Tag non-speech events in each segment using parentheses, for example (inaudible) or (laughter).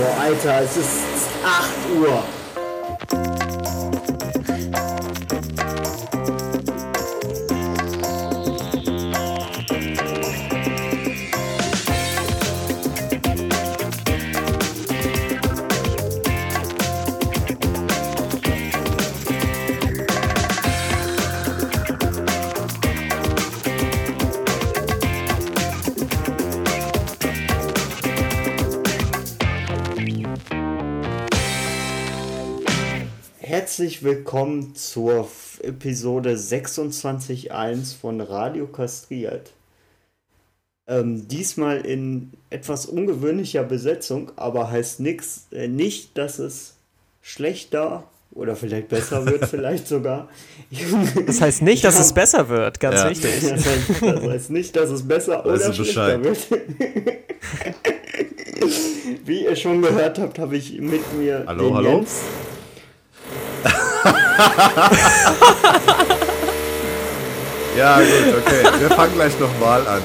Boah, Alter, es ist 8 Uhr. Herzlich willkommen zur Episode 26.1 von Radio Kastriert. Ähm, diesmal in etwas ungewöhnlicher Besetzung, aber heißt nix, äh, nicht, dass es schlechter oder vielleicht besser (laughs) wird, vielleicht sogar. Das heißt nicht, dass ja. es besser wird, ganz ja. wichtig. Das heißt, das heißt, nicht, dass es besser weißt oder schlechter Bescheid. wird. Wie ihr schon gehört habt, habe ich mit mir hallo, den hallo? Jens (laughs) ja, gut, okay. Wir fangen gleich nochmal an.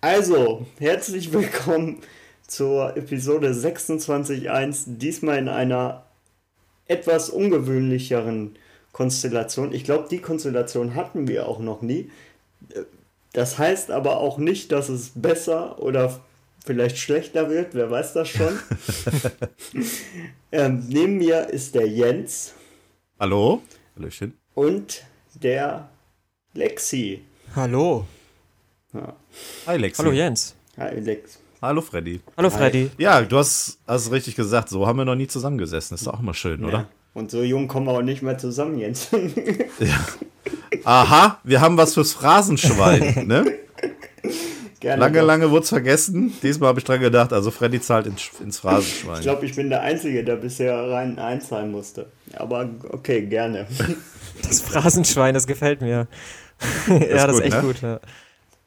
Also, herzlich willkommen zur Episode 26.1. Diesmal in einer etwas ungewöhnlicheren Konstellation. Ich glaube, die Konstellation hatten wir auch noch nie. Das heißt aber auch nicht, dass es besser oder vielleicht schlechter wird, wer weiß das schon. (laughs) ähm, neben mir ist der Jens. Hallo. Hallöchen. Und der Lexi. Hallo. Ja. Hi Lexi. Hallo Jens. Hi Lex. Hallo Freddy. Hallo Freddy. Hi. Ja, du hast, hast richtig gesagt, so haben wir noch nie zusammengesessen. Ist auch immer schön, ja. oder? Und so jung kommen wir auch nicht mehr zusammen, Jens. ja. Aha, wir haben was fürs Phrasenschwein, (laughs) ne? Gerne lange, doch. lange wurde es vergessen. Diesmal habe ich dran gedacht, also Freddy zahlt ins, ins Phrasenschwein. ich glaube, ich bin der Einzige, der bisher rein einzahlen musste. Aber okay, gerne. (laughs) Das Phrasenschwein, das gefällt mir. (laughs) Das ja, das ist echt ne? gut. Ja.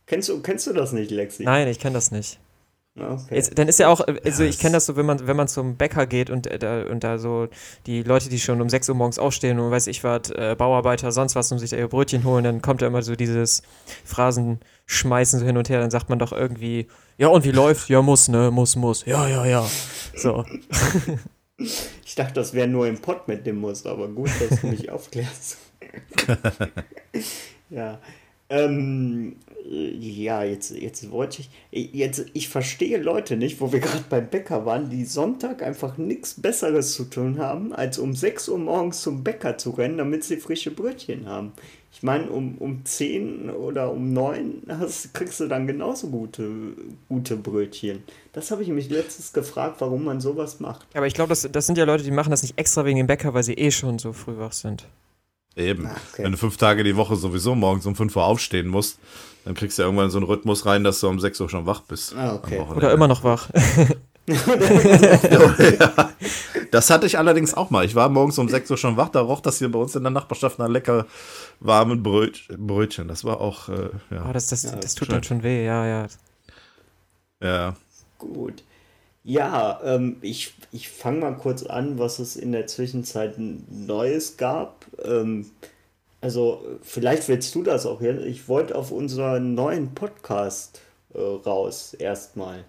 Kennst, du, kennst du das nicht, Lexi? Nein, ich kenne das nicht. Okay. Jetzt, dann ist ja auch, also ich kenne das so, wenn man, wenn man zum Bäcker geht und, äh, da, und da so die Leute, die schon um 6 Uhr morgens aufstehen und weiß ich was, äh, Bauarbeiter, sonst was, um sich da ihr Brötchen holen, dann kommt da immer so dieses Phrasenschmeißen so hin und her, dann sagt man doch irgendwie, ja und wie läuft? Ja, muss, ne, muss, muss. Ja, ja, ja. So. (laughs) Ich dachte, das wäre nur im Pott mit dem Muss, aber gut, dass du mich aufklärst. (laughs) (laughs) ja. Ähm, ja, jetzt, jetzt wollte ich. Jetzt, ich verstehe Leute nicht, wo wir gerade beim Bäcker waren, die Sonntag einfach nichts Besseres zu tun haben, als um 6 Uhr morgens zum Bäcker zu rennen, damit sie frische Brötchen haben. Ich meine, um, um 10 oder um 9 hast, kriegst du dann genauso gute, gute Brötchen. Das habe ich mich letztens gefragt, warum man sowas macht. Aber ich glaube, das, das sind ja Leute, die machen das nicht extra wegen dem Bäcker, weil sie eh schon so früh wach sind. Eben. Ah, okay. Wenn du fünf Tage die Woche sowieso morgens um 5 Uhr aufstehen musst, dann kriegst du ja irgendwann so einen Rhythmus rein, dass du um 6 Uhr schon wach bist. Ah, okay. Oder immer noch wach. (laughs) das hatte ich allerdings auch mal. Ich war morgens um 6 Uhr schon wach, da roch das hier bei uns in der Nachbarschaft nach lecker warmen Brötchen. Das war auch, äh, ja. Oh, das, das, ja, das tut schön. dann schon weh, ja, ja. Ja. Gut. Ja, ähm, ich, ich fange mal kurz an, was es in der Zwischenzeit Neues gab. Ähm, also, vielleicht willst du das auch jetzt. Ich wollte auf unseren neuen Podcast äh, raus, erstmal.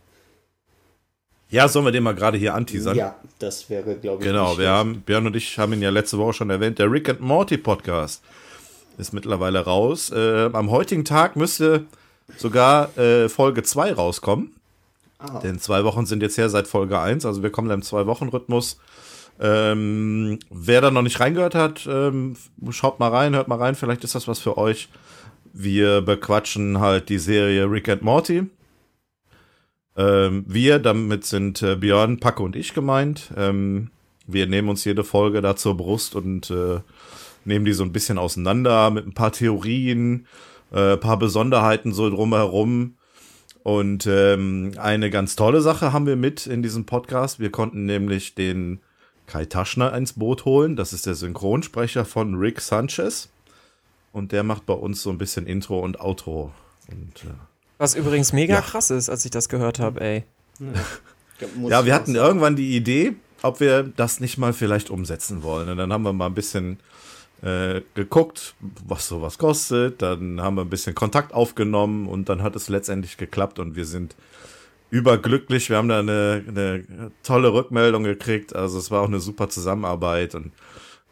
Ja, sollen wir den mal gerade hier anteasern? Ja, das wäre, glaube ich. Genau, wir haben, Björn und ich haben ihn ja letzte Woche schon erwähnt. Der Rick and Morty Podcast ist mittlerweile raus. Äh, am heutigen Tag müsste sogar äh, Folge 2 rauskommen. Ah. Denn zwei Wochen sind jetzt her seit Folge 1, also wir kommen im Zwei-Wochen-Rhythmus. Ähm, wer da noch nicht reingehört hat, ähm, schaut mal rein, hört mal rein, vielleicht ist das was für euch. Wir bequatschen halt die Serie Rick and Morty. Ähm, wir, damit sind äh, Björn, Packe und ich gemeint. Ähm, wir nehmen uns jede Folge da zur Brust und äh, nehmen die so ein bisschen auseinander mit ein paar Theorien, äh, paar Besonderheiten so drumherum. Und ähm, eine ganz tolle Sache haben wir mit in diesem Podcast. Wir konnten nämlich den Kai Taschner ins Boot holen. Das ist der Synchronsprecher von Rick Sanchez. Und der macht bei uns so ein bisschen Intro und Outro. Und, äh, Was übrigens mega ja. krass ist, als ich das gehört habe, ey. (laughs) ja, wir hatten irgendwann die Idee, ob wir das nicht mal vielleicht umsetzen wollen. Und dann haben wir mal ein bisschen äh, geguckt, was sowas kostet. Dann haben wir ein bisschen Kontakt aufgenommen und dann hat es letztendlich geklappt und wir sind überglücklich. Wir haben da eine, eine tolle Rückmeldung gekriegt. Also es war auch eine super Zusammenarbeit und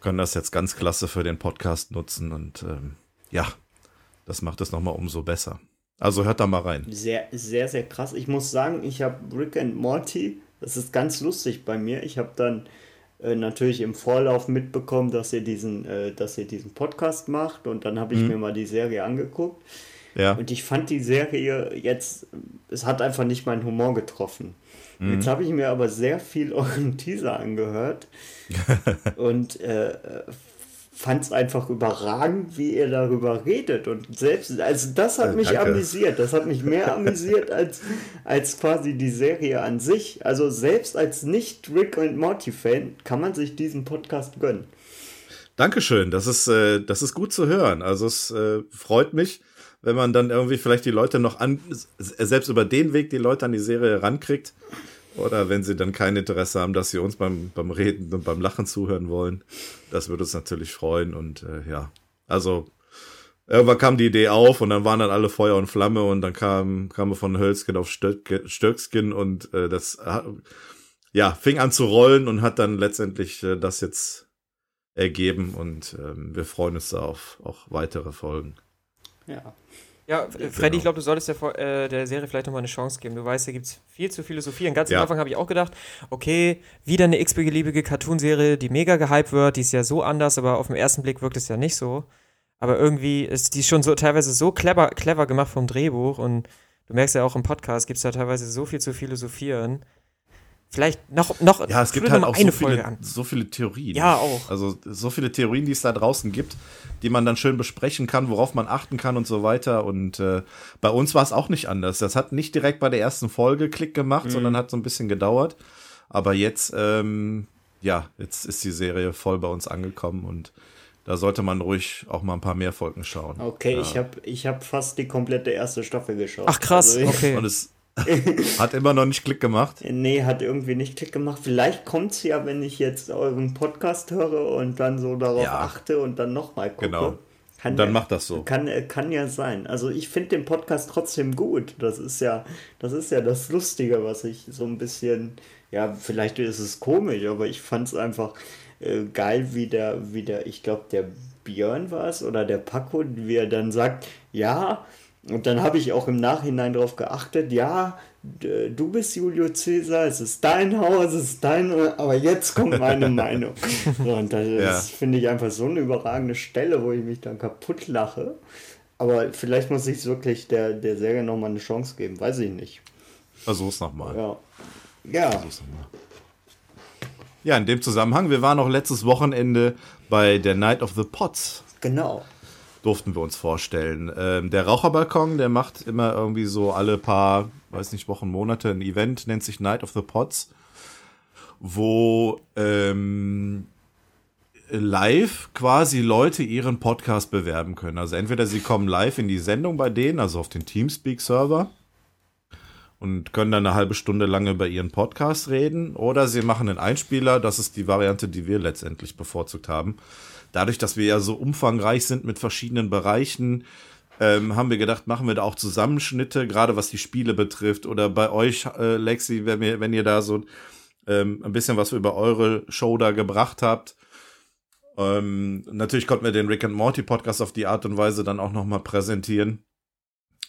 können das jetzt ganz klasse für den Podcast nutzen. Und ähm, ja, das macht es nochmal umso besser. Also hört da mal rein. Sehr, sehr, sehr krass. Ich muss sagen, ich habe Rick and Morty, das ist ganz lustig bei mir. Ich habe dann äh, natürlich im Vorlauf mitbekommen, dass ihr diesen, äh, dass ihr diesen Podcast macht und dann habe ich mhm. mir mal die Serie angeguckt. Ja. Und ich fand die Serie jetzt, es hat einfach nicht meinen Humor getroffen. Mhm. Jetzt habe ich mir aber sehr viel (laughs) euren Teaser angehört (laughs) und äh, fand es einfach überragend, wie ihr darüber redet. Und selbst, also das hat mich Danke. amüsiert. Das hat mich mehr amüsiert (laughs) als, als quasi die Serie an sich. Also selbst als Nicht-Rick und Morty-Fan kann man sich diesen Podcast gönnen. Dankeschön, das ist, äh, das ist gut zu hören. Also es äh, freut mich, wenn man dann irgendwie vielleicht die Leute noch an, selbst über den Weg die Leute an die Serie rankriegt. Oder wenn sie dann kein Interesse haben, dass sie uns beim, beim Reden und beim Lachen zuhören wollen. Das würde uns natürlich freuen. Und äh, ja, also irgendwann kam die Idee auf und dann waren dann alle Feuer und Flamme und dann kam, kam von Hölzkin auf Stöckskin und äh, das ja, fing an zu rollen und hat dann letztendlich äh, das jetzt ergeben und ähm, wir freuen uns da auf auch weitere Folgen. Ja. Ja, Freddy, genau. ich glaube, du solltest der, äh, der Serie vielleicht nochmal eine Chance geben. Du weißt, hier gibt es viel zu philosophieren. Ganz ja. am Anfang habe ich auch gedacht, okay, wieder eine x-beliebige Cartoonserie, die mega gehypt wird, die ist ja so anders, aber auf den ersten Blick wirkt es ja nicht so. Aber irgendwie ist die schon so teilweise so clever, clever gemacht vom Drehbuch und du merkst ja auch im Podcast, gibt es da teilweise so viel zu philosophieren. Vielleicht noch, noch ja, es gibt halt auch so viele, so viele Theorien. Ja, auch. Also so viele Theorien, die es da draußen gibt, die man dann schön besprechen kann, worauf man achten kann und so weiter. Und äh, bei uns war es auch nicht anders. Das hat nicht direkt bei der ersten Folge Klick gemacht, mhm. sondern hat so ein bisschen gedauert. Aber jetzt, ähm, ja, jetzt ist die Serie voll bei uns angekommen und da sollte man ruhig auch mal ein paar mehr Folgen schauen. Okay, ja. ich habe ich hab fast die komplette erste Staffel geschaut. Ach krass, also okay. Und es, (laughs) hat immer noch nicht Klick gemacht? Nee, hat irgendwie nicht Klick gemacht. Vielleicht kommt es ja, wenn ich jetzt euren Podcast höre und dann so darauf ja. achte und dann nochmal gucke. Genau. Kann dann ja, macht das so. Kann, kann ja sein. Also ich finde den Podcast trotzdem gut. Das ist ja, das ist ja das Lustige, was ich so ein bisschen, ja, vielleicht ist es komisch, aber ich fand es einfach äh, geil, wie der, wie der, ich glaube, der Björn war es oder der Paco, wie er dann sagt, ja, und dann habe ich auch im Nachhinein darauf geachtet, ja, du bist Julio Cäsar, es ist dein Haus, es ist dein, aber jetzt kommt meine (laughs) Meinung. und das ja. finde ich einfach so eine überragende Stelle, wo ich mich dann kaputt lache. Aber vielleicht muss ich es wirklich der, der Serie nochmal eine Chance geben, weiß ich nicht. Versuch's nochmal. Ja. Ja. Versuch's nochmal. Ja, in dem Zusammenhang, wir waren auch letztes Wochenende bei der Night of the Pots. Genau durften wir uns vorstellen. Ähm, der Raucherbalkon, der macht immer irgendwie so alle paar, weiß nicht, Wochen, Monate ein Event, nennt sich Night of the Pots, wo ähm, live quasi Leute ihren Podcast bewerben können. Also entweder sie kommen live in die Sendung bei denen, also auf den Teamspeak-Server und können dann eine halbe Stunde lang über ihren Podcast reden, oder sie machen einen Einspieler, das ist die Variante, die wir letztendlich bevorzugt haben dadurch, dass wir ja so umfangreich sind mit verschiedenen Bereichen, ähm, haben wir gedacht, machen wir da auch Zusammenschnitte, gerade was die Spiele betrifft. Oder bei euch, äh, Lexi, wenn, wir, wenn ihr da so ähm, ein bisschen was über eure Show da gebracht habt. Ähm, natürlich konnten wir den Rick and Morty Podcast auf die Art und Weise dann auch nochmal präsentieren.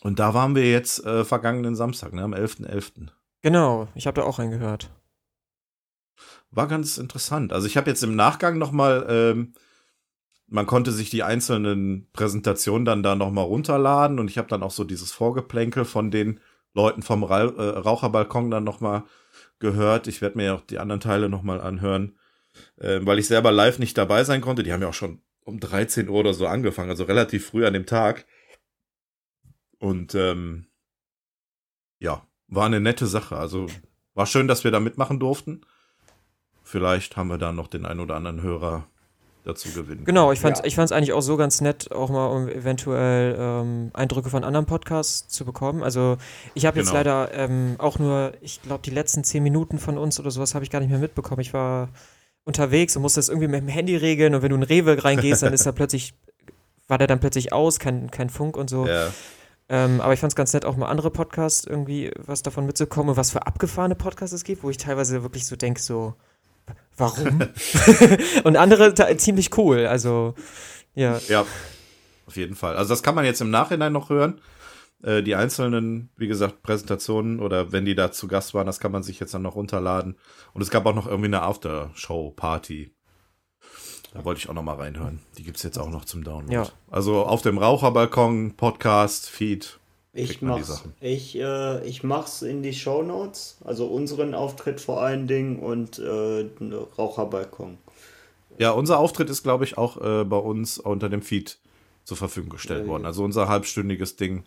Und da waren wir jetzt äh, vergangenen Samstag, ne, am 11.11. .11. Genau, ich habe da auch reingehört. War ganz interessant. Also ich habe jetzt im Nachgang nochmal ähm, man konnte sich die einzelnen Präsentationen dann da nochmal runterladen und ich habe dann auch so dieses Vorgeplänkel von den Leuten vom Ra äh, Raucherbalkon dann nochmal gehört. Ich werde mir ja auch die anderen Teile nochmal anhören, äh, weil ich selber live nicht dabei sein konnte. Die haben ja auch schon um 13 Uhr oder so angefangen, also relativ früh an dem Tag. Und ähm, ja, war eine nette Sache. Also war schön, dass wir da mitmachen durften. Vielleicht haben wir da noch den einen oder anderen Hörer dazu gewinnen. Genau, ich fand es ja. eigentlich auch so ganz nett, auch mal um eventuell ähm, Eindrücke von anderen Podcasts zu bekommen. Also ich habe jetzt genau. leider ähm, auch nur, ich glaube, die letzten zehn Minuten von uns oder sowas habe ich gar nicht mehr mitbekommen. Ich war unterwegs und musste das irgendwie mit dem Handy regeln und wenn du in Rewe reingehst, dann ist da (laughs) plötzlich, war der dann plötzlich aus, kein, kein Funk und so. Ja. Ähm, aber ich fand es ganz nett, auch mal andere Podcasts irgendwie was davon mitzukommen und was für abgefahrene Podcasts es gibt, wo ich teilweise wirklich so denke, so, warum? (laughs) und andere ziemlich cool, also ja. Ja, auf jeden Fall. Also das kann man jetzt im Nachhinein noch hören. Äh, die einzelnen, wie gesagt, Präsentationen oder wenn die da zu Gast waren, das kann man sich jetzt dann noch runterladen. Und es gab auch noch irgendwie eine Aftershow-Party. Da wollte ich auch noch mal reinhören. Die gibt es jetzt auch noch zum Download. Ja. Also auf dem Raucherbalkon, Podcast, Feed. Ich mach's, ich, äh, ich mach's in die Show Notes, also unseren Auftritt vor allen Dingen und äh, Raucherbalkon. Ja, unser Auftritt ist, glaube ich, auch äh, bei uns unter dem Feed zur Verfügung gestellt worden. Also unser halbstündiges Ding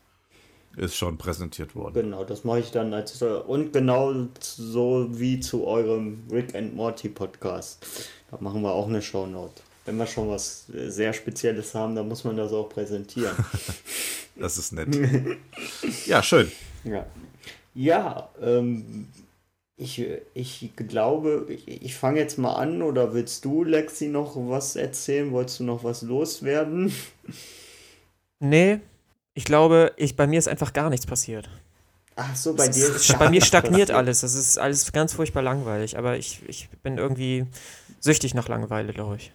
ist schon präsentiert worden. Genau, das mache ich dann als und genau so wie zu eurem Rick and Morty Podcast. Da machen wir auch eine Shownote. Wenn wir schon was sehr Spezielles haben, dann muss man das auch präsentieren. (laughs) das ist nett. ja, schön. Ja, ja ähm, ich, ich glaube, ich, ich fange jetzt mal an oder willst du, Lexi, noch was erzählen? Wolltest du noch was loswerden? Nee, ich glaube, ich, bei mir ist einfach gar nichts passiert. Ach so, bei dir ist Bei mir stagniert alles. Das ist alles ganz furchtbar langweilig. Aber ich, ich bin irgendwie süchtig nach Langeweile, glaube ich.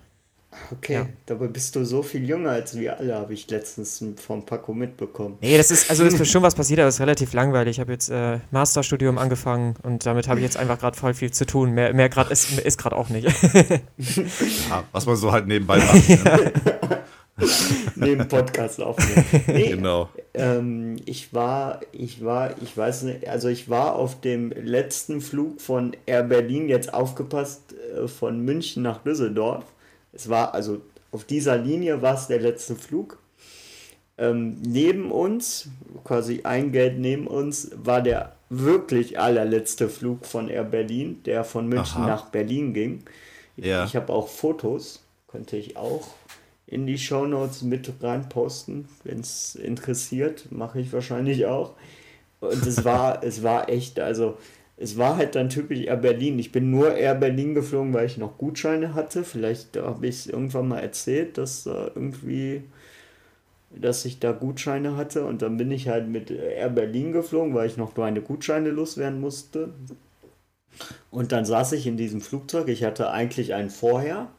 Okay, ja. dabei bist du so viel jünger als wir alle, habe ich letztens vom Paco mitbekommen. Nee, das ist, also ist (laughs) schon was passiert, aber es ist relativ langweilig. Ich habe jetzt äh, Masterstudium angefangen und damit habe ich jetzt einfach gerade voll viel zu tun. Mehr, mehr gerade ist, ist gerade auch nicht. (laughs) (laughs) ja, was man so halt nebenbei macht. ja. neben Podcast aufnehmen. Nee, genau. Ähm, ich war, ich war, ich weiß nicht, also ich war auf dem letzten Flug von Air Berlin, jetzt aufgepasst, äh, von München nach Düsseldorf. Es war, also auf dieser Linie war es der letzte Flug. Ähm, neben uns, quasi ein Geld neben uns, war der wirklich allerletzte Flug von Air Berlin, der von München Aha. nach Berlin ging. Ja. Ich habe auch Fotos, könnte ich auch in die Shownotes mit reinposten, wenn es interessiert. Mache ich wahrscheinlich auch. Und es war, es war echt, also es war halt dann typisch Air Berlin. Ich bin nur Air Berlin geflogen, weil ich noch Gutscheine hatte. Vielleicht habe ich es irgendwann mal erzählt, dass da irgendwie, dass ich da Gutscheine hatte. Und dann bin ich halt mit Air Berlin geflogen, weil ich noch meine Gutscheine loswerden musste. Und dann saß ich in diesem Flugzeug. Ich hatte eigentlich einen vorher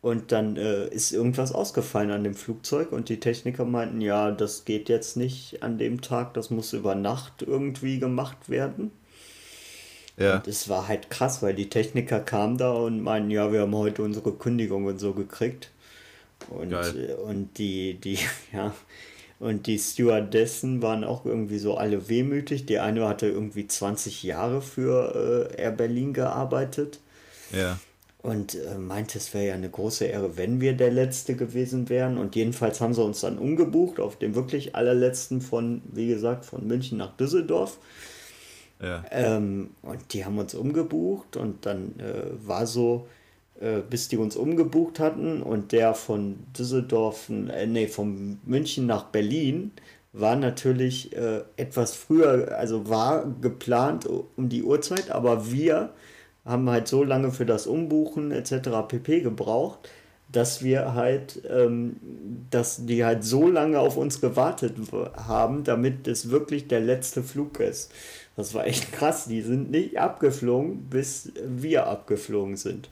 und dann äh, ist irgendwas ausgefallen an dem Flugzeug und die Techniker meinten, ja, das geht jetzt nicht an dem Tag, das muss über Nacht irgendwie gemacht werden. Ja. Und es war halt krass, weil die Techniker kamen da und meinten, ja, wir haben heute unsere Kündigung und so gekriegt. Und, Geil. Äh, und die, die, (laughs) ja, und die Stewardessen waren auch irgendwie so alle wehmütig. Die eine hatte irgendwie 20 Jahre für äh, Air Berlin gearbeitet. Ja und äh, meinte, es wäre ja eine große Ehre, wenn wir der Letzte gewesen wären. Und jedenfalls haben sie uns dann umgebucht auf den wirklich allerletzten von, wie gesagt, von München nach Düsseldorf. Ähm, und die haben uns umgebucht und dann äh, war so, äh, bis die uns umgebucht hatten und der von Düsseldorf, äh, nee, von München nach Berlin war natürlich äh, etwas früher, also war geplant um die Uhrzeit, aber wir haben halt so lange für das Umbuchen etc. pp. gebraucht, dass wir halt, ähm, dass die halt so lange auf uns gewartet haben, damit es wirklich der letzte Flug ist. Das war echt krass. Die sind nicht abgeflogen, bis wir abgeflogen sind.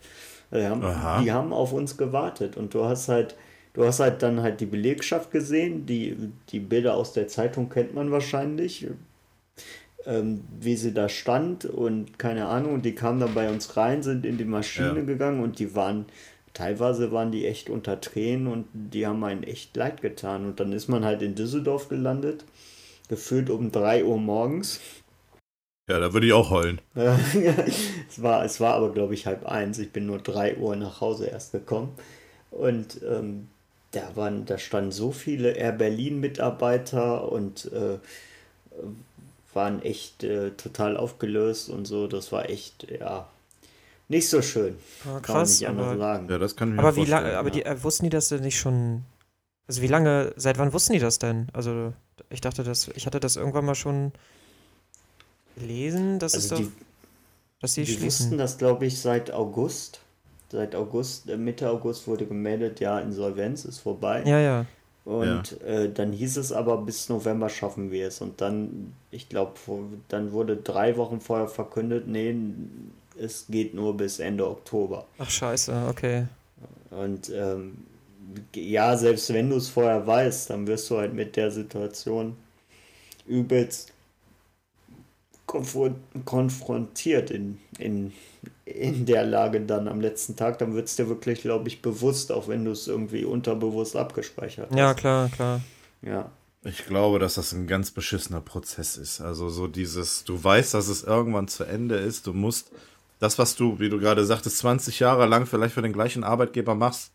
Die haben, die haben auf uns gewartet und du hast halt, du hast halt dann halt die Belegschaft gesehen, die, die Bilder aus der Zeitung kennt man wahrscheinlich ähm, wie sie da stand und keine Ahnung, und die kamen dann bei uns rein, sind in die Maschine ja. gegangen und die waren, teilweise waren die echt unter Tränen und die haben einen echt leid getan. Und dann ist man halt in Düsseldorf gelandet, gefühlt um 3 Uhr morgens. Ja, da würde ich auch heulen. (laughs) es, war, es war aber, glaube ich, halb eins. Ich bin nur 3 Uhr nach Hause erst gekommen. Und ähm, da, waren, da standen so viele Air Berlin-Mitarbeiter und äh, waren echt äh, total aufgelöst und so. Das war echt, ja, nicht so schön. Ja, krass. Kann aber, sagen. Ja, das kann ich aber wie lange, aber die, äh, wussten die das denn nicht schon? Also wie lange, seit wann wussten die das denn? Also ich dachte, das, ich hatte das irgendwann mal schon gelesen, dass also es die, doch, dass sie die schließen. wussten das, glaube ich, seit August. Seit August, äh, Mitte August wurde gemeldet, ja, Insolvenz ist vorbei. Ja, ja. Und ja. äh, dann hieß es aber, bis November schaffen wir es. Und dann, ich glaube, dann wurde drei Wochen vorher verkündet, nee, es geht nur bis Ende Oktober. Ach scheiße, okay. Und ähm, ja, selbst wenn du es vorher weißt, dann wirst du halt mit der Situation übelst konfrontiert in, in, in der Lage dann am letzten Tag, dann wird es dir wirklich, glaube ich, bewusst, auch wenn du es irgendwie unterbewusst abgespeichert hast. Ja, klar, klar. Ja. Ich glaube, dass das ein ganz beschissener Prozess ist. Also so dieses, du weißt, dass es irgendwann zu Ende ist, du musst das, was du, wie du gerade sagtest, 20 Jahre lang vielleicht für den gleichen Arbeitgeber machst,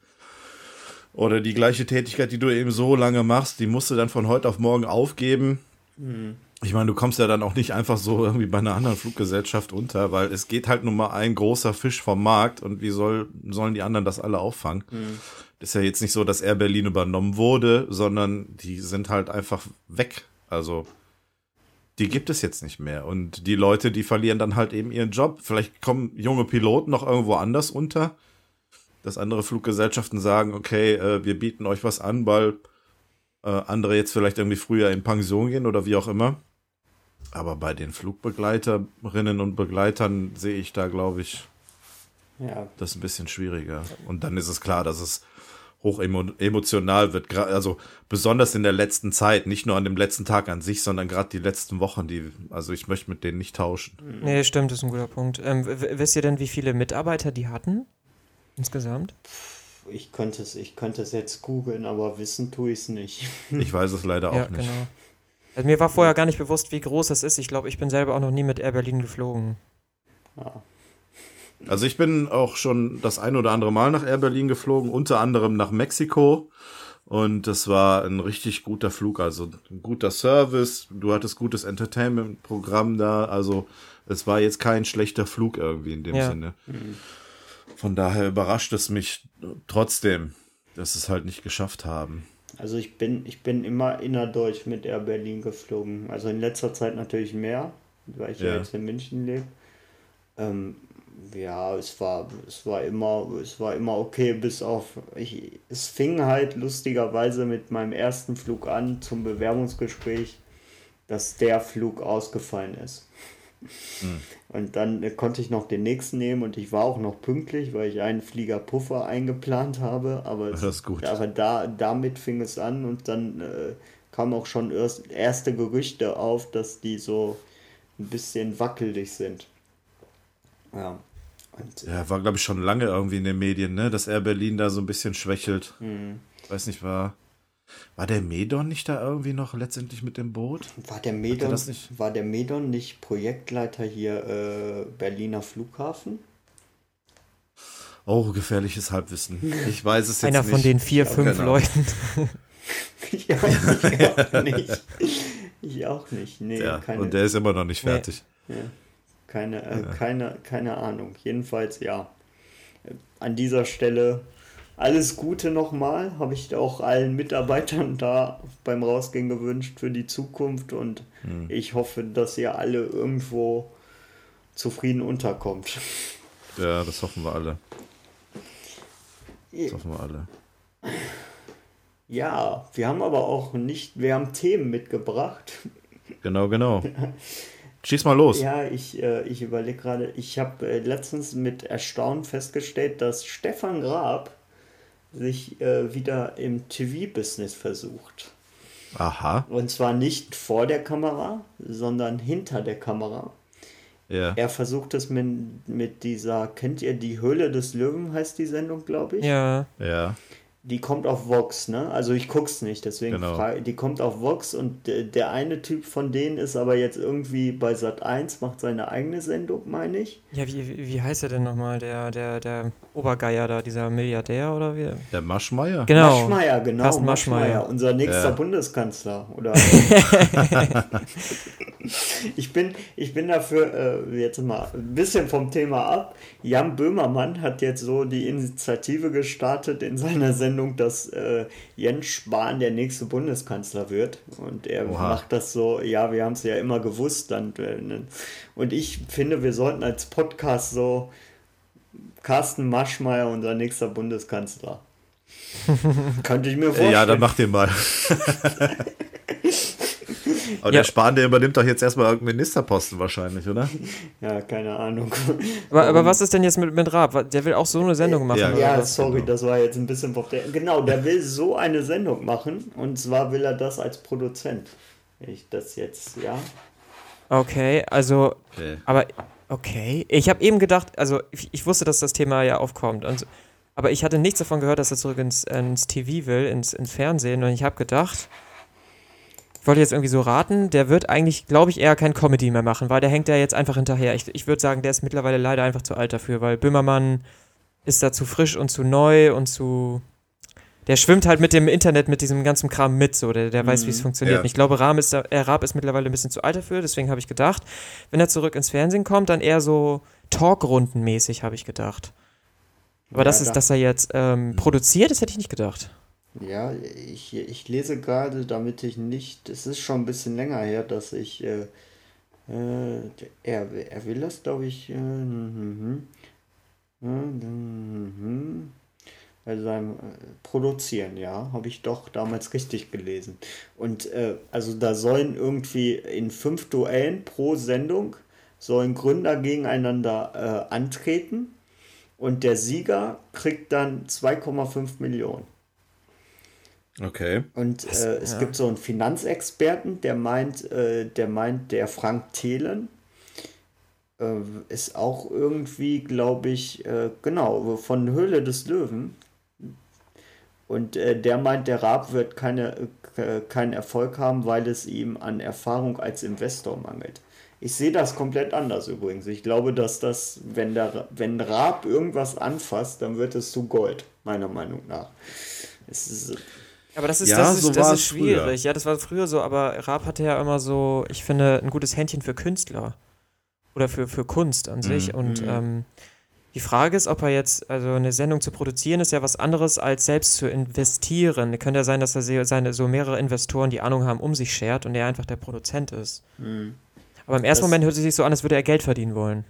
oder die gleiche Tätigkeit, die du eben so lange machst, die musst du dann von heute auf morgen aufgeben. Mhm ich meine, du kommst ja dann auch nicht einfach so irgendwie bei einer anderen Fluggesellschaft unter, weil es geht halt nun mal ein großer Fisch vom Markt und wie soll, sollen die anderen das alle auffangen? Mhm. Ist ja jetzt nicht so, dass Air Berlin übernommen wurde, sondern die sind halt einfach weg. Also, die gibt es jetzt nicht mehr. Und die Leute, die verlieren dann halt eben ihren Job. Vielleicht kommen junge Piloten noch irgendwo anders unter, dass andere Fluggesellschaften sagen, okay, äh, wir bieten euch was an, weil äh, andere jetzt vielleicht irgendwie früher in Pension gehen oder wie auch immer. Aber bei den Flugbegleiterinnen und Begleitern sehe ich da, glaube ich, ja. das ein bisschen schwieriger. Und dann ist es klar, dass es hoch emotional wird, also besonders in der letzten Zeit, nicht nur an dem letzten Tag an sich, sondern gerade die letzten Wochen, die, also ich möchte mit denen nicht tauschen. Nee, stimmt, das ist ein guter Punkt. Ähm, wisst ihr denn, wie viele Mitarbeiter die hatten? Insgesamt? Ich könnte es, ich könnte es jetzt googeln, aber wissen tue ich es nicht. Ich weiß es leider ja, auch nicht. Genau. Also mir war vorher gar nicht bewusst, wie groß das ist. Ich glaube, ich bin selber auch noch nie mit Air Berlin geflogen. Ja. Also ich bin auch schon das ein oder andere Mal nach Air Berlin geflogen, unter anderem nach Mexiko. Und das war ein richtig guter Flug, also ein guter Service. Du hattest gutes Entertainment-Programm da. Also es war jetzt kein schlechter Flug irgendwie in dem ja. Sinne. Von daher überrascht es mich trotzdem, dass es halt nicht geschafft haben. Also ich bin, ich bin immer innerdeutsch mit Air Berlin geflogen. Also in letzter Zeit natürlich mehr, weil ich ja, ja jetzt in München lebe. Ähm, ja, es war, es war immer, es war immer okay, bis auf, ich, es fing halt lustigerweise mit meinem ersten Flug an zum Bewerbungsgespräch, dass der Flug ausgefallen ist. Mhm. Und dann äh, konnte ich noch den nächsten nehmen und ich war auch noch pünktlich, weil ich einen Flieger Puffer eingeplant habe. Aber, das ist gut. aber da, damit fing es an und dann äh, kamen auch schon erst, erste Gerüchte auf, dass die so ein bisschen wackelig sind. Ja. Und, ja, war glaube ich schon lange irgendwie in den Medien, ne, dass Air Berlin da so ein bisschen schwächelt. Mhm. Weiß nicht, war war der Medon nicht da irgendwie noch letztendlich mit dem Boot? War der Medon, nicht? War der Medon nicht Projektleiter hier äh, Berliner Flughafen? Oh, gefährliches Halbwissen. Ich weiß es jetzt Einer nicht. Einer von den vier, fünf genau. Leuten. ja, ich auch (laughs) (laughs) nicht. Ich auch nicht. Nee, ja, keine, und der ist immer noch nicht fertig. Nee. Ja. Keine, äh, ja. keine, keine Ahnung. Jedenfalls, ja. An dieser Stelle alles Gute nochmal, habe ich auch allen Mitarbeitern da beim Rausgehen gewünscht für die Zukunft und hm. ich hoffe, dass ihr alle irgendwo zufrieden unterkommt. Ja, das hoffen wir alle. Das hoffen wir alle. Ja, wir haben aber auch nicht, wir haben Themen mitgebracht. Genau, genau. (laughs) Schieß mal los. Ja, ich, äh, ich überlege gerade, ich habe äh, letztens mit Erstaunen festgestellt, dass Stefan Grab sich äh, wieder im TV-Business versucht. Aha. Und zwar nicht vor der Kamera, sondern hinter der Kamera. Ja. Er versucht es mit, mit dieser, kennt ihr die Höhle des Löwen, heißt die Sendung, glaube ich? Ja. Ja die kommt auf Vox, ne? Also ich guck's nicht, deswegen genau. frage die kommt auf Vox und der eine Typ von denen ist aber jetzt irgendwie bei Sat 1, macht seine eigene Sendung, meine ich. Ja, wie, wie heißt er denn nochmal? Der, der, der Obergeier da, dieser Milliardär oder wie? Der Maschmeier? Genau. Maschmeier, genau. Carsten Maschmeier, unser nächster ja. Bundeskanzler, oder? (laughs) (laughs) ich, bin, ich bin dafür, äh, jetzt mal ein bisschen vom Thema ab. Jan Böhmermann hat jetzt so die Initiative gestartet in seiner Sendung Sendung, dass äh, Jens Spahn der nächste Bundeskanzler wird. Und er Oha. macht das so, ja, wir haben es ja immer gewusst. Dann, äh, ne. und ich finde, wir sollten als Podcast so Carsten Maschmeyer, unser nächster Bundeskanzler. (laughs) Könnte ich mir vorstellen. Ja, dann mach den mal. (laughs) Aber ja. der Spahn, der übernimmt doch jetzt erstmal irgendeinen Ministerposten wahrscheinlich, oder? (laughs) Ja, keine Ahnung. Aber, aber was ist denn jetzt mit, mit Raab? Der will auch so eine Sendung machen. Ja, ja sorry, genau. das war jetzt ein bisschen auf der. Genau, der will so eine Sendung machen und zwar will er das als Produzent. Ich das jetzt, ja. Okay, also. Okay. Aber, okay. Ich habe eben gedacht, also ich, ich, wusste, dass das Thema ja aufkommt. Und, aber ich hatte nichts davon gehört, dass er zurück ins, ins TV will, ins, ins Fernsehen. Und ich habe gedacht, wollte jetzt irgendwie so raten, der wird eigentlich, glaube ich, eher kein Comedy mehr machen, weil der hängt ja jetzt einfach hinterher. Ich, ich würde sagen, der ist mittlerweile leider einfach zu alt dafür, weil Böhmermann ist da zu frisch und zu neu und zu. Der schwimmt halt mit dem Internet, mit diesem ganzen Kram mit, so. Der, der weiß, wie es mhm. funktioniert. Ja. Ich glaube, Raab ist, da, äh, Raab ist mittlerweile ein bisschen zu alt dafür, deswegen habe ich gedacht, wenn er zurück ins Fernsehen kommt, dann eher so Talkrundenmäßig, habe ich gedacht. Aber ja, das ist, dass er jetzt ähm, produziert, das hätte ich nicht gedacht. Ja, ich, ich lese gerade, damit ich nicht, es ist schon ein bisschen länger her, dass ich, äh, äh, er, er will das, glaube ich, äh, mm, mm, also äh, produzieren, ja, habe ich doch damals richtig gelesen. Und äh, also da sollen irgendwie in fünf Duellen pro Sendung sollen Gründer gegeneinander äh, antreten und der Sieger kriegt dann 2,5 Millionen. Okay. Und äh, es ja. gibt so einen Finanzexperten, der meint, äh, der meint, der Frank Thelen äh, ist auch irgendwie, glaube ich, äh, genau, von Höhle des Löwen. Und äh, der meint, der Raab wird keine, äh, keinen Erfolg haben, weil es ihm an Erfahrung als Investor mangelt. Ich sehe das komplett anders übrigens. Ich glaube, dass das, wenn der, wenn Raab irgendwas anfasst, dann wird es zu Gold, meiner Meinung nach. Es ist, aber das ist, ja, das ist, so das ist schwierig. Früher. Ja, das war früher so, aber Raab hatte ja immer so, ich finde, ein gutes Händchen für Künstler. Oder für, für Kunst an sich. Mhm. Und mhm. ähm, die Frage ist, ob er jetzt, also eine Sendung zu produzieren, ist ja was anderes als selbst zu investieren. Könnte ja sein, dass er seine so mehrere Investoren, die Ahnung haben, um sich schert und er einfach der Produzent ist. Mhm. Aber im ersten das Moment hört es sich so an, als würde er Geld verdienen wollen.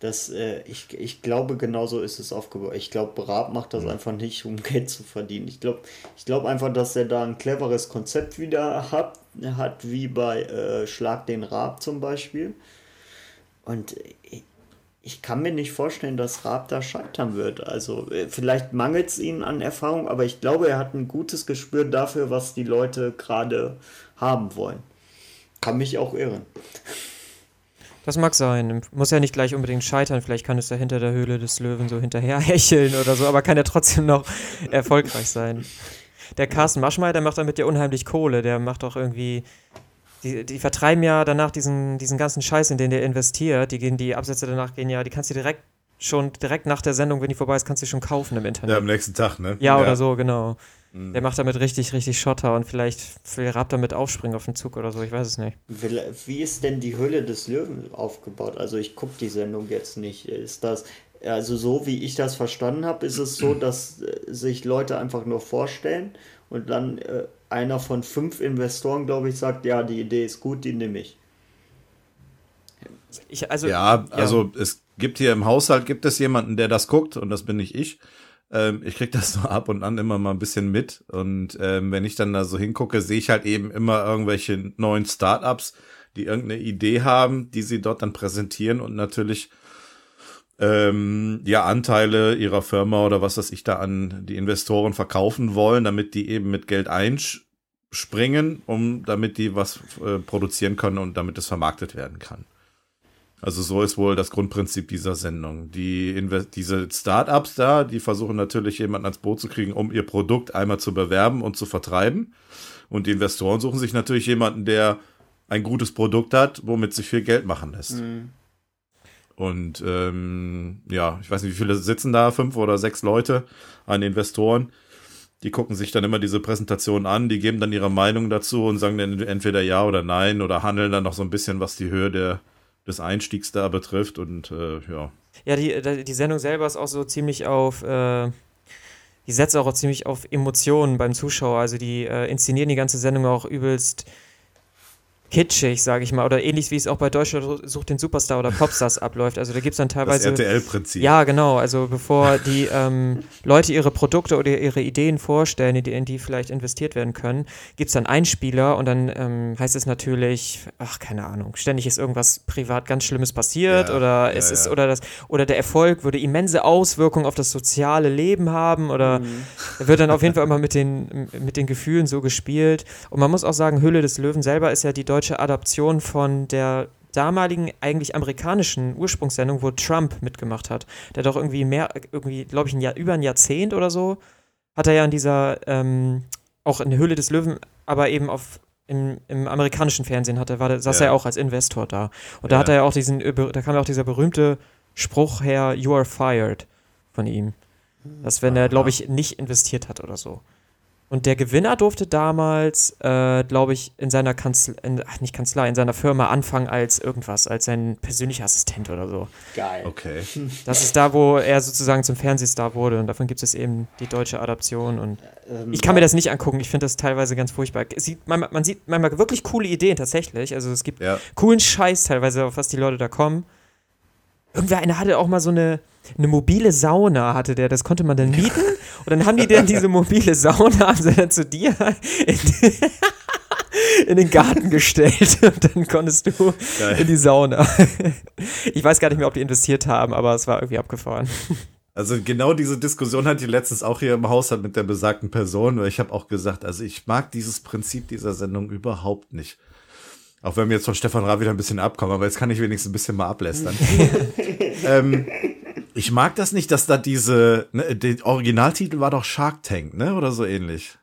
Das, äh, ich, ich glaube, genauso ist es aufgebaut. Ich glaube, Raab macht das einfach nicht, um (laughs) Geld zu verdienen. Ich glaube ich glaub einfach, dass er da ein cleveres Konzept wieder hat, hat wie bei äh, Schlag den Raab zum Beispiel. Und ich, ich kann mir nicht vorstellen, dass Raab da scheitern wird. Also, äh, vielleicht mangelt es ihm an Erfahrung, aber ich glaube, er hat ein gutes Gespür dafür, was die Leute gerade haben wollen. Kann mich auch irren. (laughs) Das mag sein. Muss ja nicht gleich unbedingt scheitern. Vielleicht kann es ja hinter der Höhle des Löwen so hinterher (laughs) hecheln oder so, aber kann ja trotzdem noch (laughs) erfolgreich sein. Der Carsten Maschmeyer, der macht damit ja unheimlich Kohle. Der macht doch irgendwie. Die, die vertreiben ja danach diesen, diesen ganzen Scheiß, in den der investiert. Die gehen, die Absätze danach gehen ja, die kannst du direkt schon direkt nach der Sendung, wenn die vorbei ist, kannst du schon kaufen im Internet. Ja, am nächsten Tag, ne? Ja, ja. oder so, genau. Mhm. Der macht damit richtig, richtig Schotter und vielleicht will Raab damit aufspringen auf den Zug oder so, ich weiß es nicht. Wie ist denn die Höhle des Löwen aufgebaut? Also ich gucke die Sendung jetzt nicht. Ist das, also so wie ich das verstanden habe, ist es so, (clears throat) dass äh, sich Leute einfach nur vorstellen und dann äh, einer von fünf Investoren, glaube ich, sagt, ja, die Idee ist gut, die nehme ich. ich also, ja, ja, also es gibt hier im Haushalt, gibt es jemanden, der das guckt und das bin nicht ich. Ähm, ich krieg das (laughs) so ab und an immer mal ein bisschen mit. Und ähm, wenn ich dann da so hingucke, sehe ich halt eben immer irgendwelche neuen Startups, die irgendeine Idee haben, die sie dort dann präsentieren und natürlich ähm, ja Anteile ihrer Firma oder was weiß ich da an die Investoren verkaufen wollen, damit die eben mit Geld einspringen, um damit die was äh, produzieren können und damit es vermarktet werden kann. Also so ist wohl das Grundprinzip dieser Sendung. Die Inve diese Startups da, die versuchen natürlich jemanden ans Boot zu kriegen, um ihr Produkt einmal zu bewerben und zu vertreiben. Und die Investoren suchen sich natürlich jemanden, der ein gutes Produkt hat, womit sich viel Geld machen lässt. Mhm. Und ähm, ja, ich weiß nicht, wie viele sitzen da, fünf oder sechs Leute an Investoren. Die gucken sich dann immer diese Präsentation an, die geben dann ihre Meinung dazu und sagen dann entweder ja oder nein oder handeln dann noch so ein bisschen, was die Höhe der des Einstiegs da betrifft und äh, ja. Ja, die, die Sendung selber ist auch so ziemlich auf, äh, die setzt auch ziemlich auf Emotionen beim Zuschauer. Also die äh, inszenieren die ganze Sendung auch übelst kitschig, sage ich mal, oder ähnlich wie es auch bei Deutschland sucht den Superstar oder Popstars (laughs) abläuft. Also da gibt es dann teilweise. Das RTL-Prinzip. Ja, genau. Also bevor die ähm, Leute ihre Produkte oder ihre Ideen vorstellen, in die vielleicht investiert werden können, gibt es dann Einspieler und dann ähm, heißt es natürlich, ach, keine Ahnung, ständig ist irgendwas privat ganz Schlimmes passiert ja, oder ja, es ist, ja. oder das, oder der Erfolg würde immense Auswirkungen auf das soziale Leben haben oder mhm. wird dann auf jeden Fall immer mit den, mit den Gefühlen so gespielt. Und man muss auch sagen, Hülle des Löwen selber ist ja die deutsche Adaption von der damaligen eigentlich amerikanischen Ursprungssendung, wo Trump mitgemacht hat. Der hat doch irgendwie mehr, irgendwie, glaube ich, ein Jahr, über ein Jahrzehnt oder so, hat er ja in dieser, ähm, auch in der Höhle des Löwen, aber eben auf im, im amerikanischen Fernsehen hatte, war, saß ja. er auch als Investor da. Und da ja. hat er ja auch diesen, da kam ja auch dieser berühmte Spruch her, you are fired von ihm. Dass wenn er, glaube ich, nicht investiert hat oder so. Und der Gewinner durfte damals, äh, glaube ich, in seiner Kanzlei, ach nicht Kanzlei, in seiner Firma anfangen als irgendwas, als sein persönlicher Assistent oder so. Geil. Okay. (laughs) Das ist da, wo er sozusagen zum Fernsehstar wurde und davon gibt es eben die deutsche Adaption und ähm, ich kann mir das nicht angucken, ich finde das teilweise ganz furchtbar. Sieht, man, man, sieht manchmal wirklich coole Ideen tatsächlich, also es gibt ja. coolen Scheiß teilweise, auf was die Leute da kommen. Irgendwer einer hatte auch mal so eine, eine mobile Sauna, hatte der, das konnte man dann mieten und dann haben die dann diese mobile Sauna, haben sie dann zu dir in, in den Garten gestellt und dann konntest du Geil. in die Sauna. Ich weiß gar nicht mehr, ob die investiert haben, aber es war irgendwie abgefahren. Also genau diese Diskussion hatte ich letztens auch hier im Haushalt mit der besagten Person, weil ich habe auch gesagt, also ich mag dieses Prinzip dieser Sendung überhaupt nicht. Auch wenn wir jetzt von Stefan Raab wieder ein bisschen abkommen, aber jetzt kann ich wenigstens ein bisschen mal ablästern. (laughs) ähm, ich mag das nicht, dass da diese, ne, der Originaltitel war doch Shark Tank, ne, oder so ähnlich.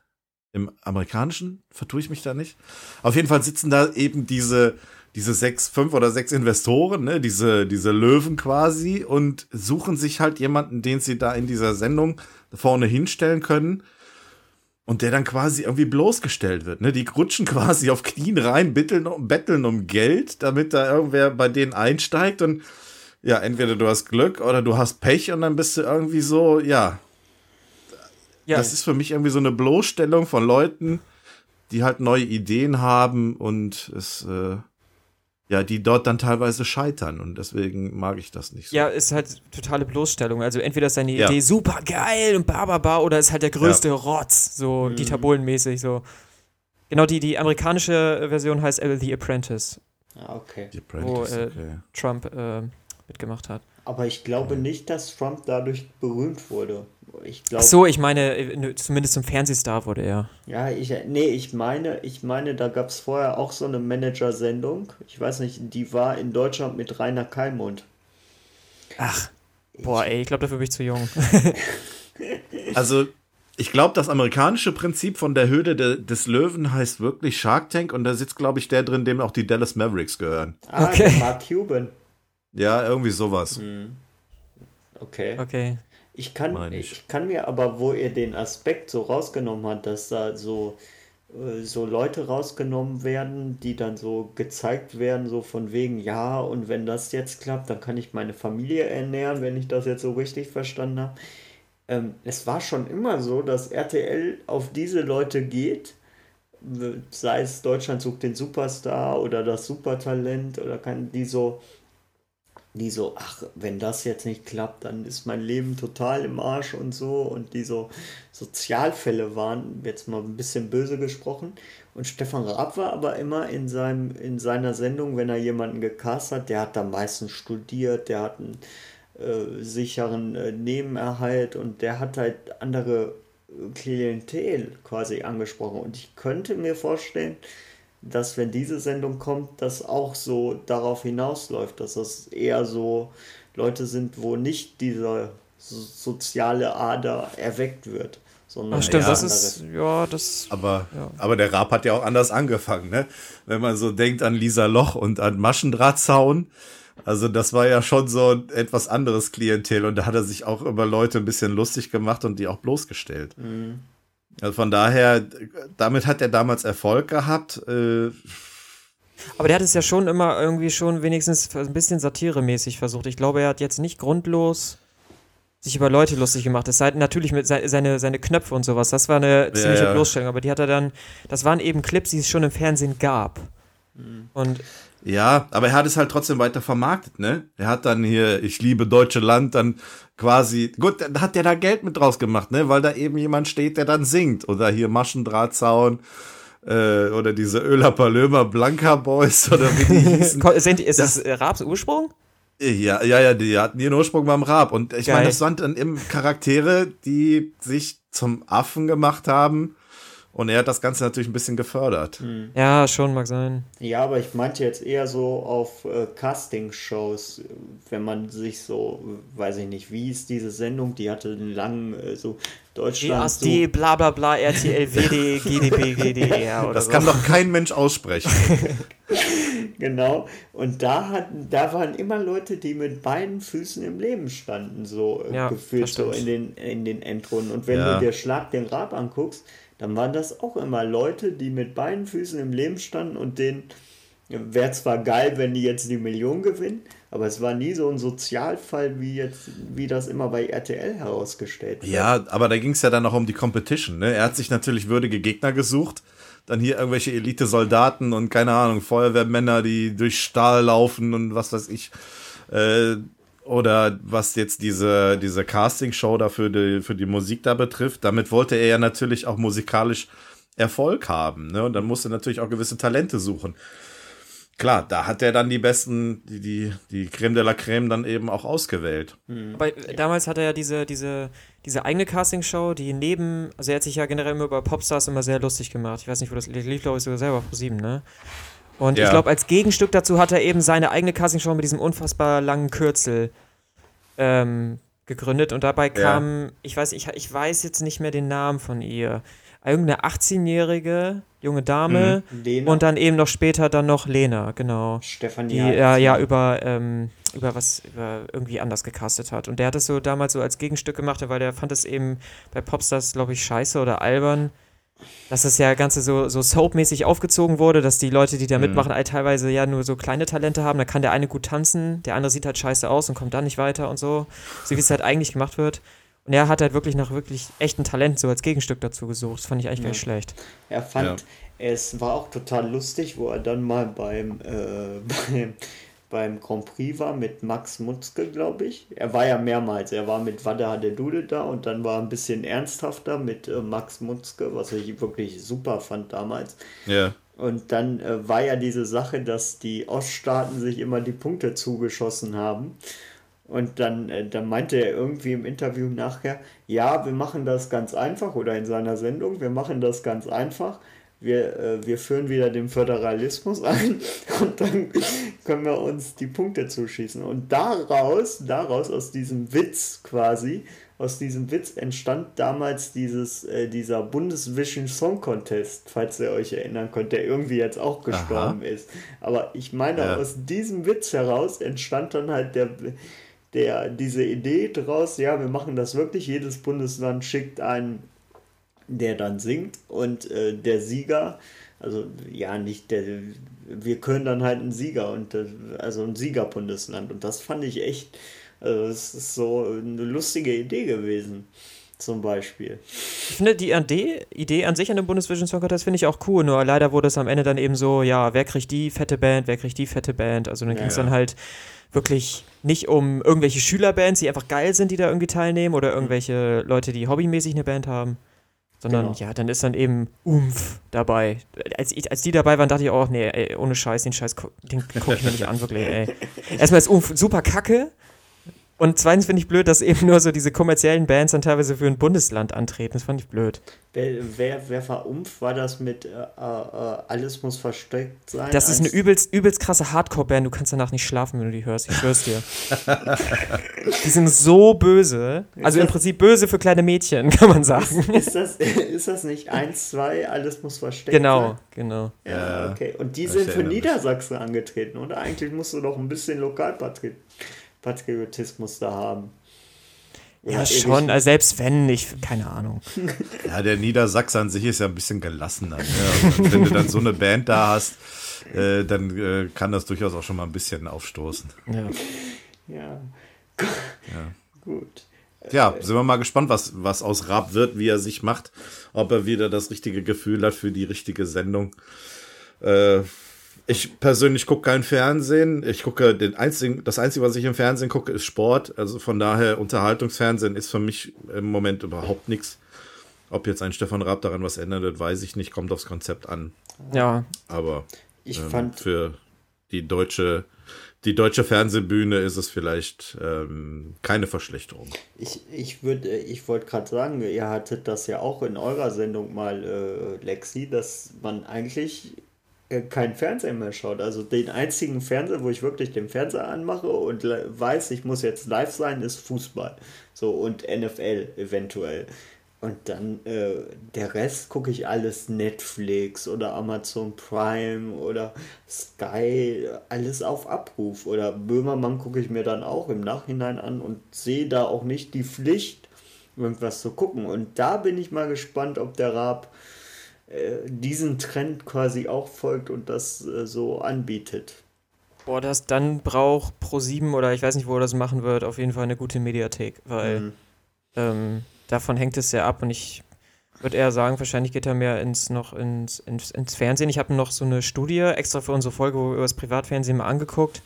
Im amerikanischen vertue ich mich da nicht. Auf jeden Fall sitzen da eben diese, diese sechs, fünf oder sechs Investoren, ne, diese, diese Löwen quasi und suchen sich halt jemanden, den sie da in dieser Sendung vorne hinstellen können und der dann quasi irgendwie bloßgestellt wird. Ne? Die rutschen quasi auf Knien rein, bitteln, betteln um Geld, damit da irgendwer bei denen einsteigt und ja, entweder du hast Glück oder du hast Pech und dann bist du irgendwie so, ja. ja. Das ist für mich irgendwie so eine Bloßstellung von Leuten, die halt neue Ideen haben und es, äh, ja, die dort dann teilweise scheitern und deswegen mag ich das nicht so. Ja, ist halt totale Bloßstellung. Also entweder ist deine ja. Idee super geil und bababa oder ist halt der größte ja. Rotz, so mhm. Dieter Bohlen-mäßig so. Genau, die, die amerikanische Version heißt The Apprentice. Ah, okay. The Apprentice, wo äh, okay. Trump äh, mitgemacht hat. Aber ich glaube nicht, dass Trump dadurch berühmt wurde. Ich glaub, Ach so, ich meine, äh, zumindest zum Fernsehstar wurde er. Ja, ich, nee, ich meine, ich meine, da gab es vorher auch so eine Manager-Sendung. Ich weiß nicht, die war in Deutschland mit Rainer Kalmund. Ach, boah, ey, ich glaube, dafür bin ich zu jung. (laughs) also, ich glaube, das amerikanische Prinzip von der Höhle de, des Löwen heißt wirklich Shark Tank und da sitzt, glaube ich, der drin, dem auch die Dallas Mavericks gehören. Ah, okay. Mark Cuban. Ja, irgendwie sowas. Hm. Okay. Okay. Ich kann, ich. ich. kann mir aber, wo ihr den Aspekt so rausgenommen habt, dass da so, äh, so Leute rausgenommen werden, die dann so gezeigt werden, so von wegen, ja, und wenn das jetzt klappt, dann kann ich meine Familie ernähren, wenn ich das jetzt so richtig verstanden habe. Ähm, es war schon immer so, dass RTL auf diese Leute geht, sei es Deutschland sucht den Superstar oder das Supertalent oder kann die so die so, ach, wenn das jetzt nicht klappt, dann ist mein Leben total im Arsch und so. Und die so Sozialfälle waren, jetzt mal ein bisschen böse gesprochen. Und Stefan Raab war aber immer in, seinem, in seiner Sendung, wenn er jemanden gecast hat, der hat da meistens studiert, der hat einen äh, sicheren äh, Nebenerhalt und der hat halt andere Klientel quasi angesprochen. Und ich könnte mir vorstellen, dass wenn diese Sendung kommt, das auch so darauf hinausläuft, dass das eher so Leute sind, wo nicht diese soziale Ader erweckt wird. Sondern Ach, stimmt, das ist, ja, das. Aber, ja. aber der Raab hat ja auch anders angefangen, ne? Wenn man so denkt an Lisa Loch und an Maschendrahtzaun. Also, das war ja schon so ein etwas anderes Klientel und da hat er sich auch über Leute ein bisschen lustig gemacht und die auch bloßgestellt. Mhm. Also von daher, damit hat er damals Erfolg gehabt. Äh, aber der hat es ja schon immer irgendwie schon wenigstens ein bisschen satiremäßig versucht. Ich glaube, er hat jetzt nicht grundlos sich über Leute lustig gemacht. Es sei natürlich mit seine, seine Knöpfe und sowas. Das war eine ziemliche ja, ja. Bloßstellung. Aber die hat er dann, das waren eben Clips, die es schon im Fernsehen gab. Und ja, aber er hat es halt trotzdem weiter vermarktet, ne? Er hat dann hier, ich liebe deutsche Land, dann quasi, gut, dann hat der da Geld mit draus gemacht, ne? Weil da eben jemand steht, der dann singt. Oder hier Maschendrahtzaun, äh, oder diese Öler Palömer Blanca Boys, (laughs) oder wie die hießen. Sind ist das, das Raps Ursprung? Ja, ja, ja, die hatten ihren Ursprung beim Rap. Und ich meine, das waren dann eben Charaktere, die sich zum Affen gemacht haben und er hat das Ganze natürlich ein bisschen gefördert. Hm. Ja, schon mag sein. Ja, aber ich meinte jetzt eher so auf äh, Casting-Shows, wenn man sich so, weiß ich nicht, wie ist diese Sendung, die hatte einen langen, äh, so Deutschland. ESD, so bla bla bla, RTL, WD, GDP, (laughs) GDR oder Das so. kann doch kein Mensch aussprechen. (laughs) genau. Und da hatten, da waren immer Leute, die mit beiden Füßen im Leben standen, so äh, ja, gefühlt so in den, in den Endrunden. Und wenn ja. du dir Schlag den Rab anguckst, dann waren das auch immer Leute, die mit beiden Füßen im Leben standen und denen wäre zwar geil, wenn die jetzt die Million gewinnen, aber es war nie so ein Sozialfall, wie jetzt, wie das immer bei RTL herausgestellt wird. Ja, aber da ging es ja dann auch um die Competition. Ne? Er hat sich natürlich würdige Gegner gesucht. Dann hier irgendwelche Elite-Soldaten und keine Ahnung, Feuerwehrmänner, die durch Stahl laufen und was weiß ich. Äh, oder was jetzt diese, diese Casting-Show da für die, für die Musik da betrifft, damit wollte er ja natürlich auch musikalisch Erfolg haben. Ne? Und dann musste er natürlich auch gewisse Talente suchen. Klar, da hat er dann die besten, die, die, die Creme de la Creme dann eben auch ausgewählt. Mhm. Aber damals hat er ja diese, diese, diese eigene Castingshow, die neben, also er hat sich ja generell immer über Popstars immer sehr lustig gemacht. Ich weiß nicht, wo das lief, glaube ich, sogar selber vor sieben, ne? Und ja. ich glaube, als Gegenstück dazu hat er eben seine eigene Castingshow mit diesem unfassbar langen Kürzel ähm, gegründet. Und dabei kam, ja. ich weiß, ich, ich weiß jetzt nicht mehr den Namen von ihr. Irgendeine 18-jährige junge Dame mhm. und dann eben noch später dann noch Lena, genau. Stefanie. Die ja, ja über, ähm, über was über irgendwie anders gecastet hat. Und der hat es so damals so als Gegenstück gemacht, weil der fand es eben bei Popstars, glaube ich, scheiße oder albern, dass das ja Ganze so, so soapmäßig aufgezogen wurde, dass die Leute, die da mhm. mitmachen, halt teilweise ja nur so kleine Talente haben. Da kann der eine gut tanzen, der andere sieht halt scheiße aus und kommt dann nicht weiter und so. So wie es halt eigentlich gemacht wird. Und er hat halt wirklich nach wirklich echten Talent so als Gegenstück dazu gesucht. Das fand ich eigentlich ja. gar nicht schlecht. Er fand, ja. es war auch total lustig, wo er dann mal beim, äh, (laughs) beim beim Grand Prix war mit Max Mutzke, glaube ich. Er war ja mehrmals. Er war mit Wada der Dude da und dann war ein bisschen ernsthafter mit äh, Max Mutzke, was ich wirklich super fand damals. Ja. Und dann äh, war ja diese Sache, dass die Oststaaten sich immer die Punkte zugeschossen haben. Und dann, äh, dann meinte er irgendwie im Interview nachher, ja, wir machen das ganz einfach oder in seiner Sendung, wir machen das ganz einfach wir, äh, wir führen wieder den Föderalismus (laughs) ein und dann können wir uns die Punkte zuschießen. Und daraus, daraus, aus diesem Witz quasi, aus diesem Witz entstand damals dieses, äh, dieser Bundesvision Song Contest, falls ihr euch erinnern könnt, der irgendwie jetzt auch gestorben Aha. ist. Aber ich meine, ja. aus diesem Witz heraus entstand dann halt der, der, diese Idee draus, ja, wir machen das wirklich, jedes Bundesland schickt einen der dann singt und äh, der Sieger, also ja, nicht der, wir können dann halt einen Sieger und äh, also ein Siegerbundesland und das fand ich echt, also es ist so eine lustige Idee gewesen. Zum Beispiel. Ich finde die Idee, Idee an sich an dem Bundesvision Song Contest finde ich auch cool, nur leider wurde es am Ende dann eben so, ja, wer kriegt die fette Band, wer kriegt die fette Band. Also dann ging es ja, dann halt wirklich nicht um irgendwelche Schülerbands, die einfach geil sind, die da irgendwie teilnehmen oder irgendwelche Leute, die hobbymäßig eine Band haben. Sondern genau. ja, dann ist dann eben Umf dabei. Als, ich, als die dabei waren, dachte ich auch, nee, ey, ohne Scheiß, den Scheiß, den gucke ich mir nicht an, wirklich, ey. (laughs) Erstmal ist Umf super kacke. Und zweitens finde ich blöd, dass eben nur so diese kommerziellen Bands dann teilweise für ein Bundesland antreten. Das fand ich blöd. Wer, wer, wer war Umf? War das mit äh, äh, Alles muss versteckt sein? Das ist eine übelst, übelst krasse Hardcore-Band. Du kannst danach nicht schlafen, wenn du die hörst. Ich schwör's dir. (laughs) die sind so böse. Also im Prinzip böse für kleine Mädchen, kann man sagen. Ist, ist, das, ist das nicht 1, 2, Alles muss versteckt genau, sein? Genau, genau. Ja, okay. Und die sind für Niedersachsen angetreten, oder? Eigentlich musst du doch ein bisschen Lokalpatriot Patriotismus da haben. Ja, ja schon, also selbst wenn nicht, keine Ahnung. (laughs) Ja, der Niedersachse an sich ist ja ein bisschen gelassener. Ne? Also, wenn du dann so eine Band da hast, äh, dann äh, kann das durchaus auch schon mal ein bisschen aufstoßen. Ja. Ja. ja. Gut. Ja, sind wir mal gespannt, was, was aus Raab wird, wie er sich macht, ob er wieder das richtige Gefühl hat für die richtige Sendung. Äh, Ich persönlich gucke kein Fernsehen. Ich gucke den einzigen, das Einzige, was ich im Fernsehen gucke, ist Sport. Also von daher, Unterhaltungsfernsehen ist für mich im Moment überhaupt nichts. Ob jetzt ein Stefan Raab daran was ändern wird, weiß ich nicht. Kommt aufs Konzept an. Ja. Aber ich ähm, fand für die deutsche die deutsche Fernsehbühne ist es vielleicht ähm, keine Verschlechterung. Ich, ich würde, ich wollte gerade sagen, ihr hattet das ja auch in eurer Sendung mal, äh, Lexi, dass man eigentlich äh, kein Fernsehen mehr schaut. Also den einzigen Fernseher, wo ich wirklich den Fernseher anmache und weiß, ich muss jetzt live sein, ist Fußball. So und NFL eventuell. Und dann äh, der Rest gucke ich alles Netflix oder Amazon Prime oder Sky, alles auf Abruf. Oder Böhmermann gucke ich mir dann auch im Nachhinein an und sehe da auch nicht die Pflicht, irgendwas zu gucken. Und da bin ich mal gespannt, ob der Raab diesen Trend quasi auch folgt und das äh, so anbietet. Boah, das dann braucht Pro7 oder ich weiß nicht, wo er das machen wird, auf jeden Fall eine gute Mediathek, weil mhm. ähm, davon hängt es sehr ab und ich würde eher sagen, wahrscheinlich geht er mehr ins noch ins, ins, ins Fernsehen. Ich habe noch so eine Studie extra für unsere Folge über das Privatfernsehen mal angeguckt.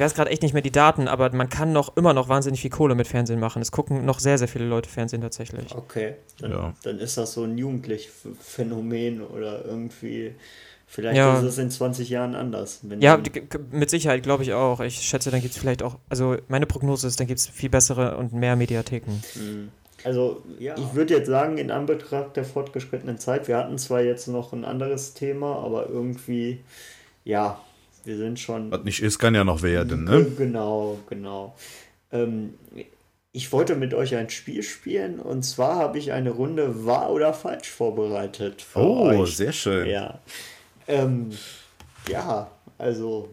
Ich weiß gerade echt nicht mehr die Daten, aber man kann noch immer noch wahnsinnig viel Kohle mit Fernsehen machen. Es gucken noch sehr, sehr viele Leute Fernsehen tatsächlich. Okay, dann, ja. dann ist das so ein jugendliches Phänomen oder irgendwie. Vielleicht ja. ist es in 20 Jahren anders. ja, mit Sicherheit glaube ich auch. Ich schätze, dann gibt es vielleicht auch, also meine Prognose ist, dann gibt es viel bessere und mehr Mediatheken. Mhm. Also ja. ich würde jetzt sagen, in Anbetracht der fortgeschrittenen Zeit, wir hatten zwar jetzt noch ein anderes Thema, aber irgendwie, ja, wir sind schon. Was nicht ist, kann ja noch werden, ne? Genau, genau. Ähm, ich wollte mit euch ein Spiel spielen und zwar habe ich eine Runde wahr oder falsch vorbereitet. oh, euch. sehr schön. Ja. Ähm, ja, also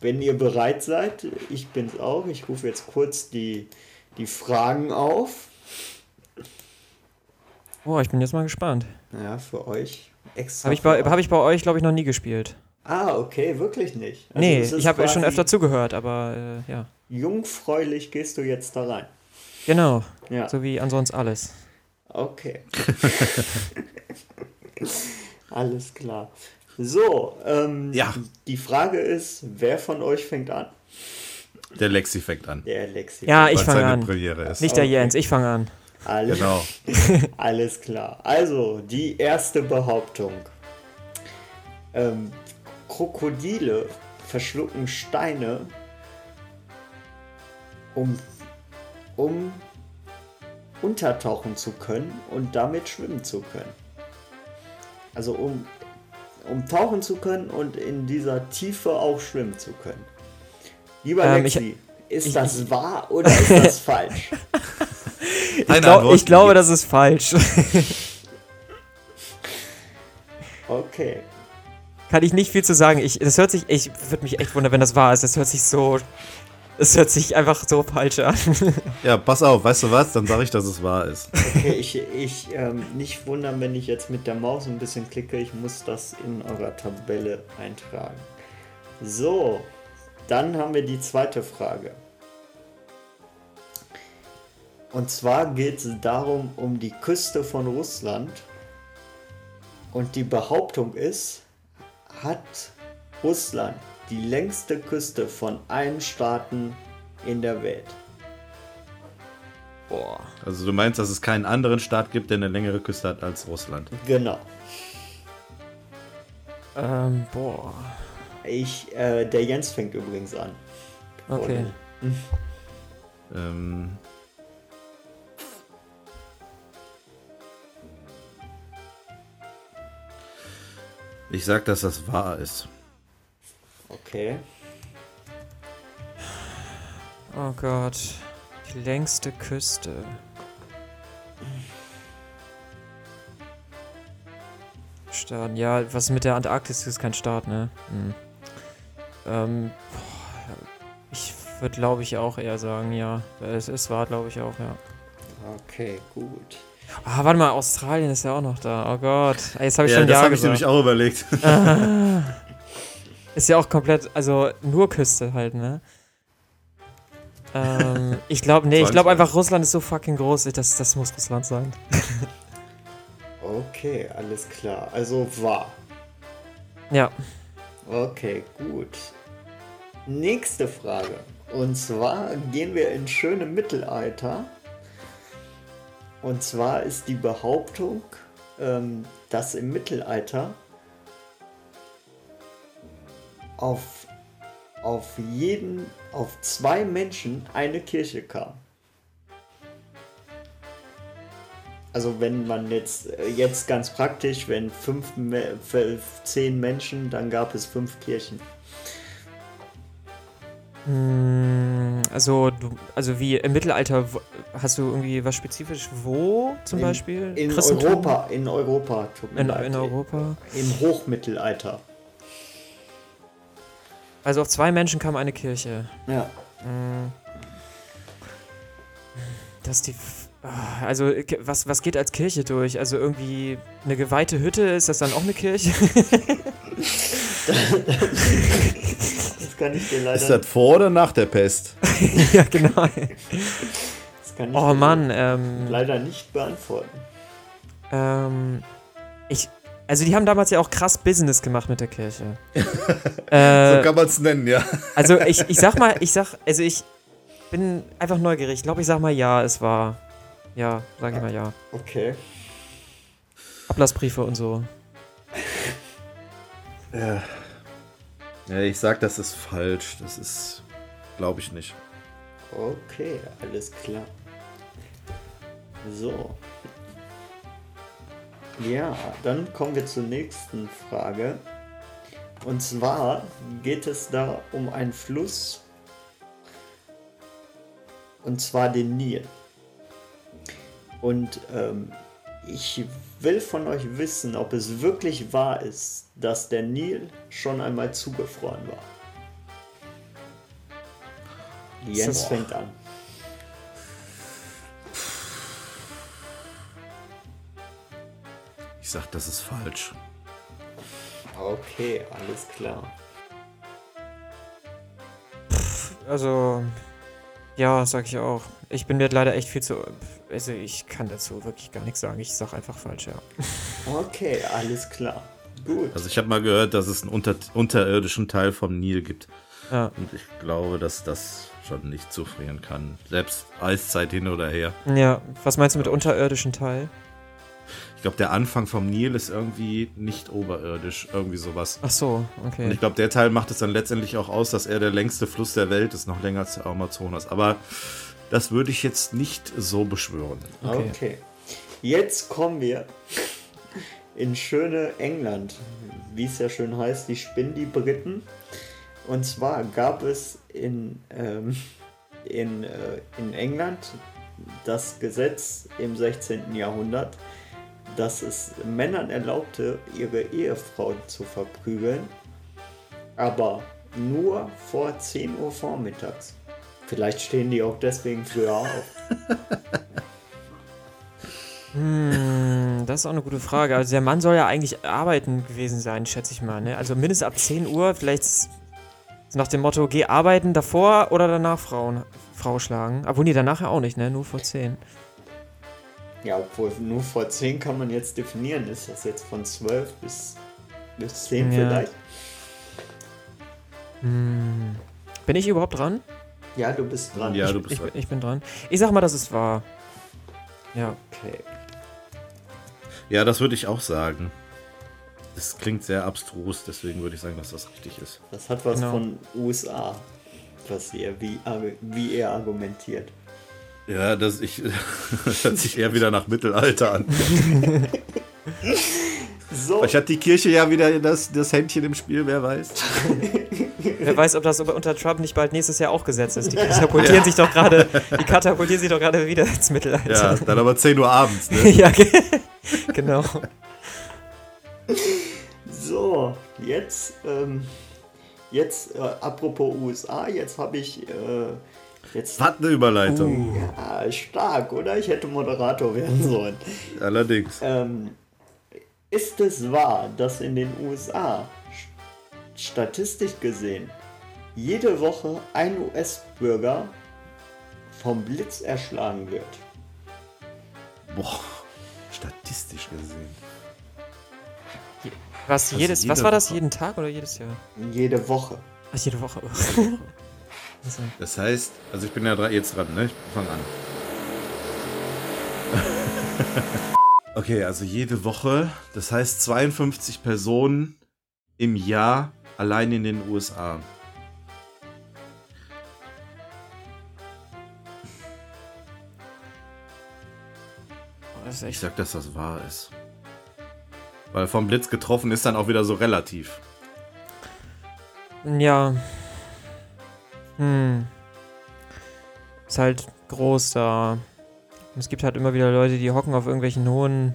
wenn ihr bereit seid, ich bin es auch. Ich rufe jetzt kurz die, die Fragen auf. Oh, ich bin jetzt mal gespannt. Ja, für euch extra. Habe ich, bei, hab ich bei euch, glaube ich, noch nie gespielt. Ah, okay, wirklich nicht. Also nee, ich habe schon öfter zugehört, aber äh, ja. Jungfräulich gehst du jetzt da rein. Genau. Ja. So wie ansonsten alles. Okay. (laughs) alles klar. So, ähm, ja. die Frage ist, wer von euch fängt an? Der Lexi fängt an. Der Lexi. Ja, ich fange an. Nicht der Jens, ich fange an. Alles, genau. (laughs) alles klar. Also, die erste Behauptung. Ähm, Krokodile verschlucken Steine, um, um untertauchen zu können und damit schwimmen zu können. Also um, um tauchen zu können und in dieser Tiefe auch schwimmen zu können. Lieber ähm, Lexi, ich, ist ich, das ich, wahr oder ist (laughs) das falsch? ich, glaub, ich glaube, das ist falsch. (laughs) okay. Kann ich nicht viel zu sagen. Ich, das hört sich, ich würde mich echt wundern, wenn das wahr ist. Das hört sich so, es hört sich einfach so falsch an. (laughs) Ja, pass auf, weißt du was? Dann sage ich, dass es wahr ist. Okay, ich, ich ähm, nicht wundern, wenn ich jetzt mit der Maus ein bisschen klicke. Ich muss das in eurer Tabelle eintragen. So, dann haben wir die zweite Frage. Und zwar geht es darum, um die Küste von Russland. Und die Behauptung ist, hat Russland die längste Küste von allen Staaten in der Welt. Boah. Also du meinst, dass es keinen anderen Staat gibt, der eine längere Küste hat als Russland? Genau. Ähm, boah. Ich, äh, der Jens fängt übrigens an. Okay. ähm, Ich sag, dass das wahr ist. Okay. Oh Gott. Die längste Küste. Staaten. Ja, was mit der Antarktis ist kein Staat, ne? Hm. Ähm, ich würde, glaube ich, auch eher sagen, ja. Es ist wahr, glaube ich auch, ja. Okay, gut. Ah, warte mal, Australien ist ja auch noch da. Oh Gott. Jetzt habe ich ja, schon das habe ich nämlich auch überlegt. (laughs) Ah. ist ja auch komplett, also nur Küste halt, ne? Ähm, ich glaube, nee, ich glaube einfach, Russland ist so fucking groß, das, das muss Russland sein. (laughs) okay, alles klar. Also wahr. Ja. Okay, gut. Nächste Frage. Und zwar gehen wir ins schöne Mittelalter. Und zwar ist die Behauptung, ähm, dass im Mittelalter auf, auf jeden, auf zwei Menschen eine Kirche kam. Also wenn man jetzt, äh, jetzt ganz praktisch, wenn fünf, zehn Menschen, dann gab es fünf Kirchen. Hm, also, du, also wie im Mittelalter, hast du irgendwie was spezifisch wo zum in, Beispiel? In Europa, in Europa. In, in Europa. Im Hochmittelalter. Also auf zwei Menschen kam eine Kirche. Ja. Hm. Das ist die. Ah, also, was, was geht als Kirche durch? Also, irgendwie eine geweihte Hütte, ist das dann auch eine Kirche? (laughs) (laughs) das kann ich dir leider. Ist das vor oder nach der Pest? (laughs) ja, genau. Das kann ich oh Mann, ähm, leider nicht beantworten. Ähm, ich, also die haben damals ja auch krass Business gemacht mit der Kirche. (laughs) äh, so kann man es nennen, ja. Also ich, (laughs) ich sag mal, ich sag, also ich bin einfach neugierig. Ich glaube, ich sag mal ja, es war. Ja, sag ich mal ja. Okay. Ablassbriefe und so. Ja. Ja, ich sag, das ist falsch. Das ist, glaube ich nicht. Okay, alles klar. So. Ja, dann kommen wir zur nächsten Frage. Und zwar geht es da um einen Fluss. Und zwar den Nil. Und ähm, ich will von euch wissen, ob es wirklich wahr ist, dass der Nil schon einmal zugefroren war. Jens Boah. fängt an. Ich sag, das ist falsch. Okay, alles klar. Also, ja, sag ich auch. Ich bin mir leider echt viel zu. Also, ich kann dazu wirklich gar nichts sagen. Ich sag einfach falsch, ja. Okay, alles klar. Gut. Also, ich habe mal gehört, dass es einen unter unterirdischen Teil vom Nil gibt. Ja. Und ich glaube, dass das schon nicht zufrieren kann. Selbst Eiszeit hin oder her. Ja, was meinst du mit unterirdischen Teil? Ich glaube, der Anfang vom Nil ist irgendwie nicht oberirdisch, irgendwie sowas. Ach so, okay. Und ich glaube, der Teil macht es dann letztendlich auch aus, dass er der längste Fluss der Welt ist, noch länger als der Amazonas. Aber das würde ich jetzt nicht so beschwören. Okay. okay. Jetzt kommen wir in schöne England, wie es ja schön heißt, die spinnen die Briten. Und zwar gab es in, ähm, in, äh, in England das Gesetz im 16. Jahrhundert, dass es Männern erlaubte, ihre Ehefrau zu verprügeln, aber nur vor 10 Uhr vormittags. Vielleicht stehen die auch deswegen früher auf. Hm, das ist auch eine gute Frage. Also der Mann soll ja eigentlich arbeiten gewesen sein, schätze ich mal. Ne? Also mindestens ab 10 Uhr, vielleicht nach dem Motto, geh arbeiten davor oder danach Frauen, Frau schlagen. Obwohl, nee, danach ja auch nicht, ne? Nur vor 10. Ja, obwohl nur vor 10 kann man jetzt definieren. Ist das jetzt von 12 bis, bis 10 ja. vielleicht? Hm. Bin ich überhaupt dran? Ja, du bist dran. Ja, du bist ich, dran. Ich, ich bin dran. Ich sag mal, dass es wahr. Ja. Okay. Ja, das würde ich auch sagen. Das klingt sehr abstrus, deswegen würde ich sagen, dass das richtig ist. Das hat was genau. von USA, was er, wie, wie er argumentiert. Ja, das, ich, (laughs) das hört sich eher wieder nach Mittelalter an. (laughs) so. Vielleicht hat die Kirche ja wieder das, das Händchen im Spiel, wer weiß. (laughs) wer weiß, ob das unter Trump nicht bald nächstes Jahr auch gesetzt ist. Die (laughs) katapultieren ja. sich doch gerade, die katapultieren sich doch gerade wieder ins Mittelalter. Ja, dann aber 10 Uhr abends, ne? (laughs) ja, (laughs) genau. So, jetzt, ähm, jetzt, äh, apropos USA, jetzt habe ich, äh, jetzt... Hat eine Überleitung. Uh, ja, stark, oder? Ich hätte Moderator werden sollen. Allerdings. Ähm, ist es wahr, dass in den USA, statistisch gesehen, jede Woche ein US-Bürger vom Blitz erschlagen wird? Boah, statistisch gesehen. Was, also jedes, jede was war das? Jeden Tag oder jedes Jahr? Jede Woche. Ach, jede Woche. (laughs) also. Das heißt, also ich bin ja jetzt dran, ne? Ich fang an. (laughs) okay, also jede Woche, das heißt 52 Personen im Jahr allein in den USA. Ich sag, dass das wahr ist. Weil vom Blitz getroffen ist dann auch wieder so relativ. Ja. Hm. Ist halt groß da. Es gibt halt immer wieder Leute, die hocken auf irgendwelchen hohen,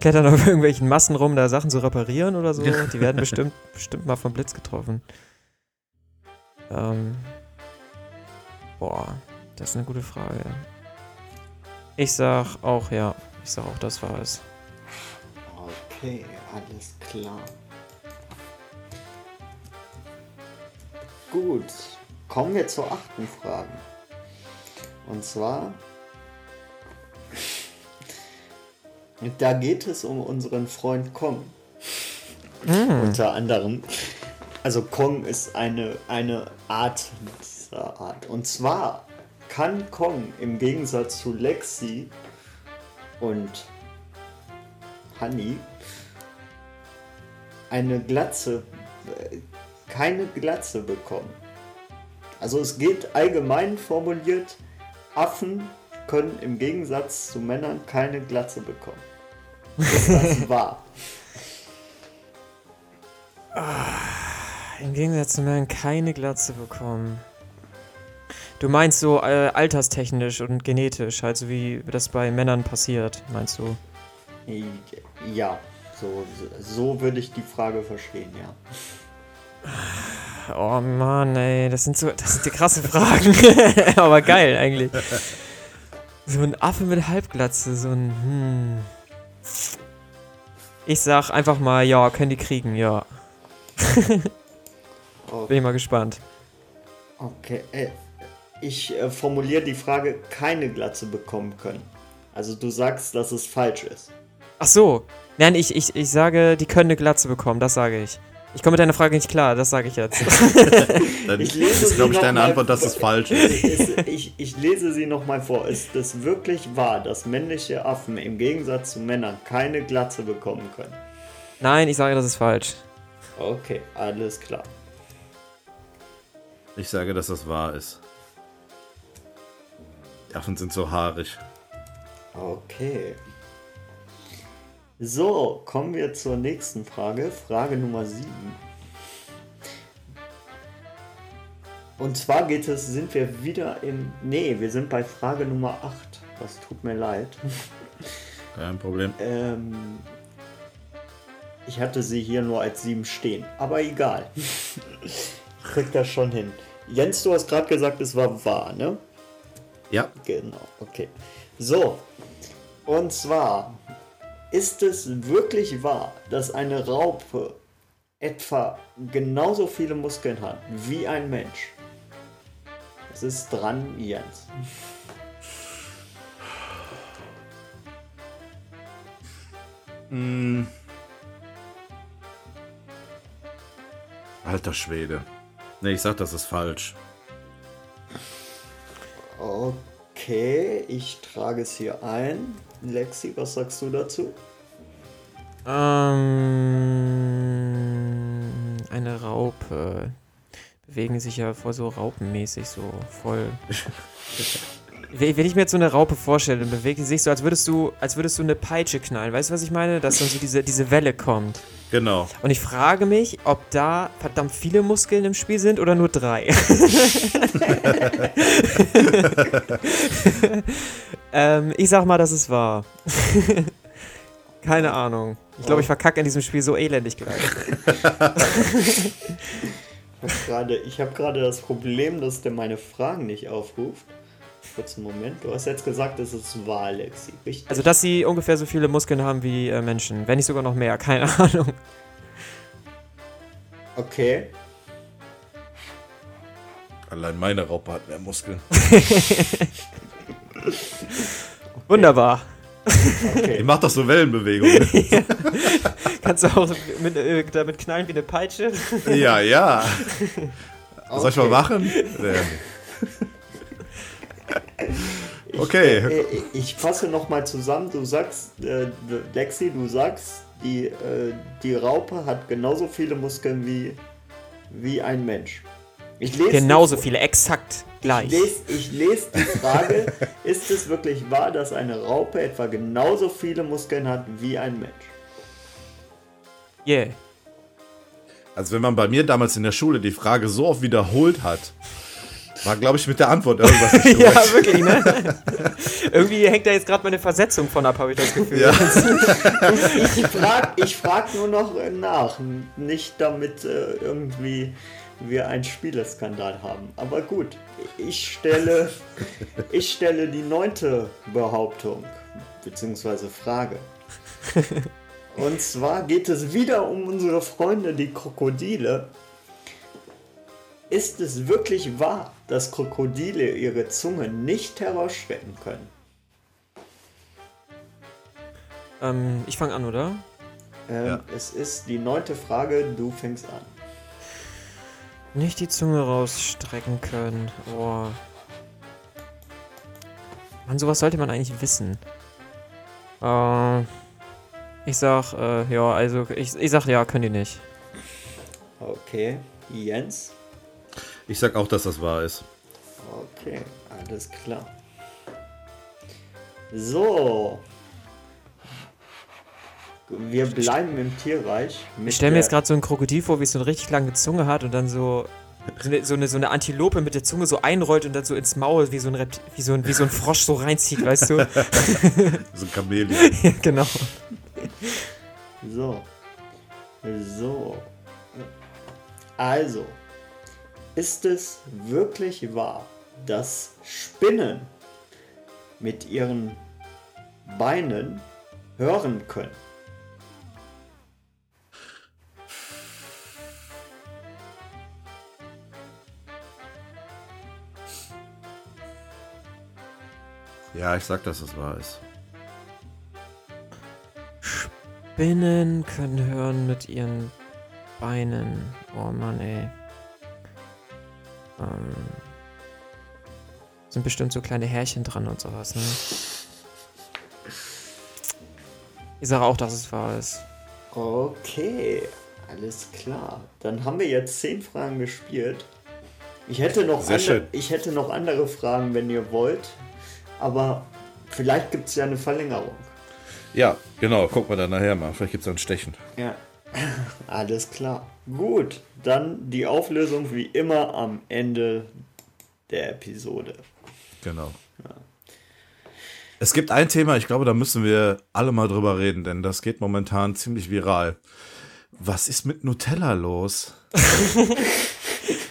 klettern auf (laughs) irgendwelchen Massen rum, da Sachen zu reparieren oder so. (laughs) Die werden bestimmt, bestimmt mal vom Blitz getroffen. Ähm. Boah, das ist eine gute Frage. Ich sag auch ja. Ich sag auch, das war es. Okay, alles klar. Gut, kommen wir zur achten Frage. Und zwar, da geht es um unseren Freund Kong. Mm. Unter anderem. Also Kong ist eine, eine Art dieser Art. Und zwar kann Kong im Gegensatz zu Lexi und Honey eine Glatze, äh, keine Glatze bekommen. Also es geht allgemein formuliert, Affen können im Gegensatz zu Männern keine Glatze bekommen. Das (laughs) wahr? Ah, Im Gegensatz zu Männern keine Glatze bekommen. Du meinst so äh, alterstechnisch und genetisch, halt so wie das bei Männern passiert, meinst du? Ja, so, so würde ich die Frage verstehen, ja. Oh Mann, ey, das sind so, das sind die krasse Fragen. (laughs) Aber geil eigentlich. So ein Affe mit Halbglatze, so ein, hm. Ich sag einfach mal, ja, können die kriegen, ja. Bin ich mal gespannt. Okay, äh, ich äh, formuliere die Frage, keine Glatze bekommen können. Also du sagst, dass es falsch ist. Ach so. Nein, ich, ich, ich sage, die können eine Glatze bekommen, das sage ich. Ich komme mit deiner Frage nicht klar, das sage ich jetzt. (laughs) Dann ich lese ist, glaube ich, deine Antwort, dass es falsch ist. ich, ich lese sie nochmal vor. Ist es wirklich wahr, dass männliche Affen im Gegensatz zu Männern keine Glatze bekommen können? Nein, ich sage, das ist falsch. Okay, alles klar. Ich sage, dass das wahr ist. Die Affen sind so haarig. Okay. So, kommen wir zur nächsten Frage. Frage Nummer 7. Und zwar geht es, sind wir wieder im. Nee, wir sind bei Frage Nummer 8. Das tut mir leid. (laughs) Kein Problem. Ähm, ich hatte sie hier nur als 7 stehen. Aber egal. (laughs) ich krieg das schon hin. Jens, du hast gerade gesagt, es war wahr, ne? Ja. Genau, okay. So. Und zwar ist es wirklich wahr, dass eine Raupe etwa genauso viele Muskeln hat wie ein Mensch? Es ist dran, Jens. Mm. Alter Schwede. Ne, ich sag, das ist falsch. Okay, ich trage es hier ein. Lexi, was sagst du dazu? Ähm, eine Raupe. Bewegen sich ja voll so raupenmäßig, so voll. (laughs) Wenn ich mir jetzt so eine Raupe vorstelle, dann bewegt sie sich so, als würdest du, als würdest du eine Peitsche knallen. Weißt du, was ich meine? Dass dann so diese, diese Welle kommt. Genau. Und ich frage mich, ob da verdammt viele Muskeln im Spiel sind oder nur drei. (laughs) (laughs) ähm, ich sag mal, dass es wahr. (laughs) Keine Ahnung. Ich glaube, ich verkacke in diesem Spiel so elendig gleich. (laughs) ich habe gerade das Problem, dass der meine Fragen nicht aufruft. Kurzen Moment. Du hast jetzt gesagt, es ist wahr, Alexi. Richtig? Also, dass sie ungefähr so viele Muskeln haben wie äh, Menschen. Wenn nicht sogar noch mehr. Keine (laughs) Ahnung. Okay. Allein meine Raupe hat mehr Muskeln. (laughs) Wunderbar. Okay. Die macht doch so Wellenbewegungen. (laughs) ja. Kannst du auch mit, äh, damit knallen wie eine Peitsche? ja, ja. Okay. Soll ich mal machen? Okay. Ich, äh, ich fasse nochmal zusammen. Du sagst, äh, Lexi, du sagst, die, äh, die Raupe hat genauso viele Muskeln wie, wie ein Mensch. Ich lese genauso viele, exakt gleich. Ich lese, ich lese die Frage, (laughs) ist es wirklich wahr, dass eine Raupe etwa genauso viele Muskeln hat wie ein Mensch? Yeah. Also wenn man bei mir damals in der Schule die Frage so oft wiederholt hat, war, glaube ich, mit der Antwort irgendwas nicht (laughs) Ja, wirklich, ne? (laughs) Irgendwie hängt da jetzt gerade meine Versetzung von ab, habe ich das Gefühl. Ja. ich frage frag nur noch nach. Nicht damit äh, irgendwie wir einen Spieleskandal haben. Aber gut, ich stelle, (laughs) ich stelle die neunte Behauptung, beziehungsweise Frage. (laughs) Und zwar geht es wieder um unsere Freunde, die Krokodile. Ist es wirklich wahr, dass Krokodile ihre Zunge nicht herausstecken können? Ähm, ich fange an, oder? Ähm, ja. Es ist die neunte Frage, du fängst an. Nicht die Zunge rausstrecken können. Oh. Mann, sowas sollte man eigentlich wissen. Äh, ich sag, äh, ja, also ich, ich sag ja, können die nicht. Okay. Jens? Ich sag auch, dass das wahr ist. Okay, alles klar. So. Wir bleiben im Tierreich. Ich stelle mir jetzt gerade so ein Krokodil vor, wie es so eine richtig lange Zunge hat und dann so so eine, so, eine, so eine Antilope mit der Zunge so einrollt und dann so ins Maul wie so ein, Rept wie so ein, wie so ein Frosch so reinzieht, weißt du? (laughs) so ein Chamäleon. (laughs) ja, genau. So. So. Also, ist es wirklich wahr, dass Spinnen mit ihren Beinen hören können? Ja, ich sag, dass es wahr ist. Spinnen können hören mit ihren Beinen. Oh Mann, ey. Ähm, sind bestimmt so kleine Härchen dran und sowas, ne? Ich sage auch, dass es wahr ist. Okay, alles klar. Dann haben wir jetzt zehn Fragen gespielt. Ich hätte noch, andere, ich hätte noch andere Fragen, wenn ihr wollt. Aber vielleicht gibt es ja eine Verlängerung. Ja, genau. Gucken wir dann nachher mal. Vielleicht gibt es ein Stechen. Ja, (laughs) alles klar. Gut, dann die Auflösung wie immer am Ende der Episode. Genau. Ja. Es gibt ein Thema, ich glaube, da müssen wir alle mal drüber reden, denn das geht momentan ziemlich viral. Was ist mit Nutella los? (laughs)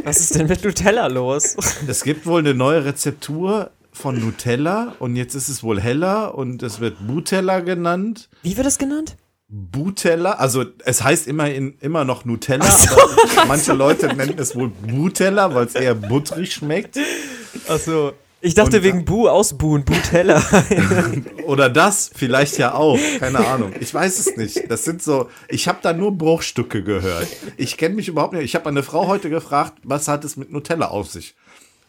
Was ist denn mit Nutella los? Es gibt wohl eine neue Rezeptur von Nutella und jetzt ist es wohl heller und es wird Butella genannt. Wie wird es genannt? Butella, also es heißt immerhin immer noch Nutella, so. aber manche Leute nennen es wohl Butella, weil es eher butterig schmeckt. Achso. Ich dachte und, wegen Bu ausbuhen, Butella. (laughs) Oder das vielleicht ja auch, keine Ahnung. Ich weiß es nicht. Das sind so, ich habe da nur Bruchstücke gehört. Ich kenne mich überhaupt nicht. Ich habe eine Frau heute gefragt, was hat es mit Nutella auf sich?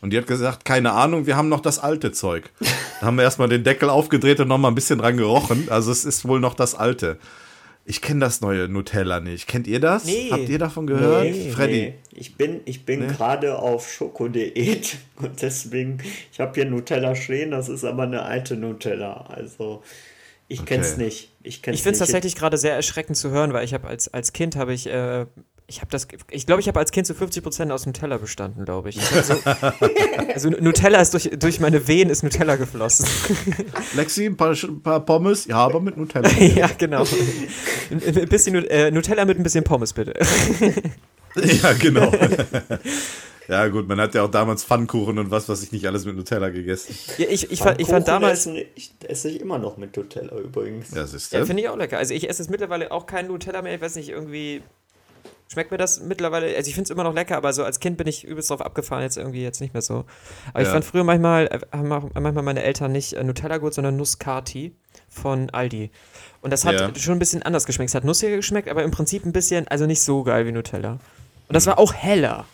Und die hat gesagt, keine Ahnung, wir haben noch das alte Zeug. Da haben wir erstmal den Deckel aufgedreht und noch mal ein bisschen dran gerochen. Also es ist wohl noch das alte. Ich kenne das neue Nutella nicht. Kennt ihr das? Nee. Habt ihr davon gehört? Nee, Freddy? Nee. Ich bin, ich bin nee. gerade auf Schokodiät (laughs) und deswegen, ich habe hier Nutella stehen, das ist aber eine alte Nutella. Also ich okay. kenn's nicht. Ich, ich finde es tatsächlich gerade sehr erschreckend zu hören, weil ich habe als, als Kind habe ich äh, ich habe das, ich glaube, ich habe als Kind zu so 50 Prozent aus Nutella bestanden, glaube ich. ich so, (laughs) also Nutella ist durch, durch meine Venen ist Nutella geflossen. (laughs) Lexi, ein paar, ein paar Pommes, ja, aber mit Nutella. (laughs) ja, genau. Ein, bisschen äh, Nutella mit ein bisschen Pommes, bitte. ja, genau. Ja, gut, man hat ja auch damals Pfannkuchen und was, was ich nicht alles mit Nutella gegessen. Ja, ich, ich, fand, ich fand damals. Essen, ich esse ich immer noch mit Nutella übrigens. Ja, ja finde ich auch lecker. Also ich esse es mittlerweile auch kein Nutella mehr. Ich weiß nicht, irgendwie schmeckt mir das mittlerweile, also ich finde es immer noch lecker, aber so als Kind bin ich übelst drauf abgefahren, jetzt irgendwie jetzt nicht mehr so. Aber ja. ich fand früher manchmal, äh, haben manchmal meine Eltern nicht äh, Nutella gut, sondern Nusskati von Aldi. Und das hat ja. schon ein bisschen anders geschmeckt. Es hat nussiger geschmeckt, aber im Prinzip ein bisschen, also nicht so geil wie Nutella. Und das war auch heller.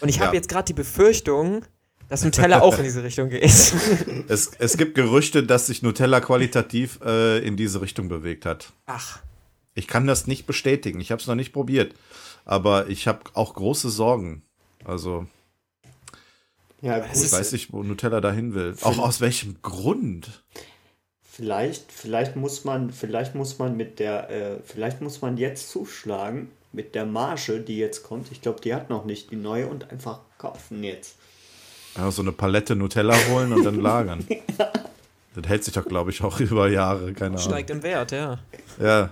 Und ich habe ja. jetzt gerade die Befürchtung, dass Nutella auch in diese Richtung geht. (laughs) (laughs) es, es gibt Gerüchte, dass sich Nutella qualitativ äh, in diese Richtung bewegt hat. Ach. Ich kann das nicht bestätigen. Ich habe es noch nicht probiert. Aber ich habe auch große Sorgen. Also. Ja, gut. Ich weiß nicht, wo Nutella dahin will. Auch aus welchem Grund? Vielleicht, vielleicht muss man, vielleicht muss man mit der, äh, vielleicht muss man jetzt zuschlagen mit der Marge, die jetzt kommt. Ich glaube, die hat noch nicht die neue und einfach kaufen jetzt. Ja, so eine Palette Nutella holen und dann lagern. ja. (laughs) Das hält sich doch, glaube ich, auch (laughs) über Jahre, keine Ahnung. Steigt im Wert, ja. Ja.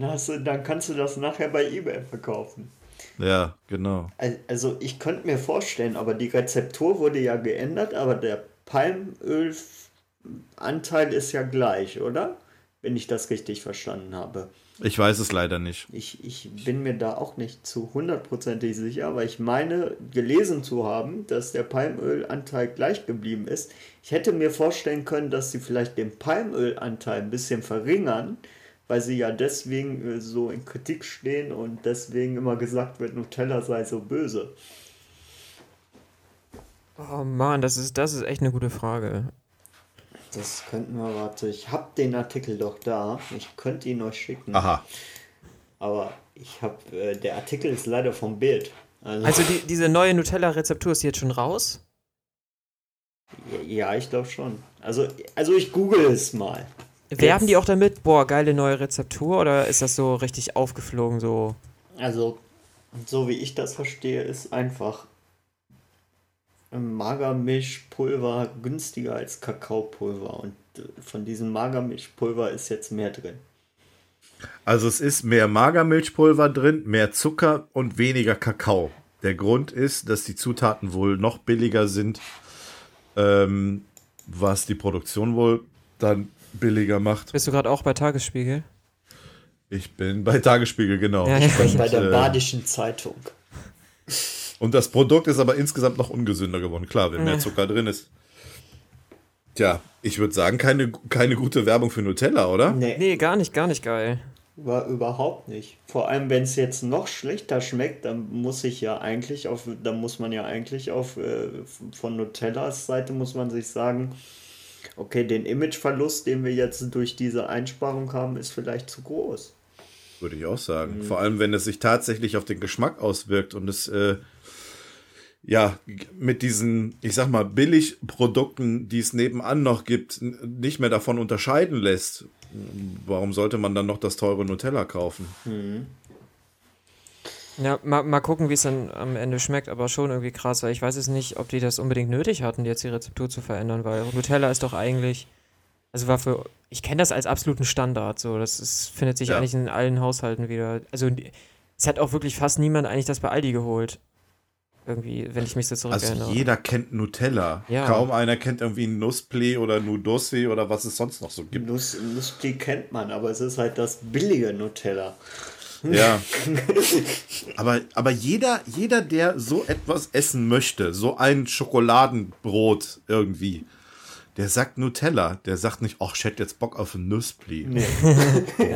Dann, hast du, dann kannst du das nachher bei eBay verkaufen. Ja, genau. Also ich könnte mir vorstellen, aber die Rezeptur wurde ja geändert, aber der Palmölanteil ist ja gleich, oder? Wenn ich das richtig verstanden habe. Ich weiß es leider nicht. Ich, ich bin mir da auch nicht zu hundertprozentig sicher, aber ich meine gelesen zu haben, dass der Palmölanteil gleich geblieben ist. Ich hätte mir vorstellen können, dass sie vielleicht den Palmölanteil ein bisschen verringern, weil sie ja deswegen äh, so in Kritik stehen und deswegen immer gesagt wird, Nutella sei so böse. Oh Mann, das ist, das ist echt eine gute Frage. Das könnten wir, warte, ich habe den Artikel doch da. Ich könnte ihn euch schicken. Aha. Aber ich habe, äh, der Artikel ist leider vom Bild. Also, also die, diese neue Nutella-Rezeptur ist jetzt schon raus? Ja, ich glaube schon. Also, also ich google es mal. Werben Jetzt. die auch damit, boah, geile neue Rezeptur oder ist das so richtig aufgeflogen so? Also, so wie ich das verstehe, ist einfach Magermilchpulver günstiger als Kakaopulver und äh, von diesem Magermilchpulver ist jetzt mehr drin. Also es ist mehr Magermilchpulver drin, mehr Zucker und weniger Kakao. Der Grund ist, dass die Zutaten wohl noch billiger sind, ähm, was die Produktion wohl dann billiger macht. Bist du gerade auch bei Tagesspiegel? Ich bin bei Tagesspiegel, genau. Ja, ja. Ich bin bei der äh, Badischen Zeitung. Und das Produkt ist aber insgesamt noch ungesünder geworden. Klar, wenn mehr Zucker drin ist. Tja, ich würde sagen, keine, keine gute Werbung für Nutella, oder? Nee. nee, gar nicht, gar nicht geil. War überhaupt nicht. Vor allem, wenn es jetzt noch schlechter schmeckt, dann muss ich ja eigentlich auf, dann muss man ja eigentlich auf äh, von Nutellas Seite muss man sich sagen, okay, den Imageverlust, den wir jetzt durch diese Einsparung haben, ist vielleicht zu groß. Würde ich auch sagen. Mhm. Vor allem, wenn es sich tatsächlich auf den Geschmack auswirkt und es äh, ja mit diesen, ich sag mal, Billigprodukten, die es nebenan noch gibt, nicht mehr davon unterscheiden lässt. Warum sollte man dann noch das teure Nutella kaufen? Mhm. Ja, mal, mal gucken, wie es dann am Ende schmeckt, aber schon irgendwie krass, weil ich weiß es nicht, ob die das unbedingt nötig hatten, jetzt die Rezeptur zu verändern, weil Nutella ist doch eigentlich, also war für, ich kenne das als absoluten Standard, so, das ist, findet sich ja. eigentlich in allen Haushalten wieder. Also es hat auch wirklich fast niemand eigentlich das bei Aldi geholt. Irgendwie, wenn ich mich so zurückerinnere. Also jeder kennt Nutella. Ja. Kaum einer kennt irgendwie Nusspli oder Nudossi oder was es sonst noch so gibt. Nuss, kennt man, aber es ist halt das billige Nutella. Ja. (laughs) aber, aber jeder, jeder, der so etwas essen möchte, so ein Schokoladenbrot irgendwie, der sagt Nutella. Der sagt nicht, ach, ich hätte jetzt Bock auf ein Nusspli. Nee.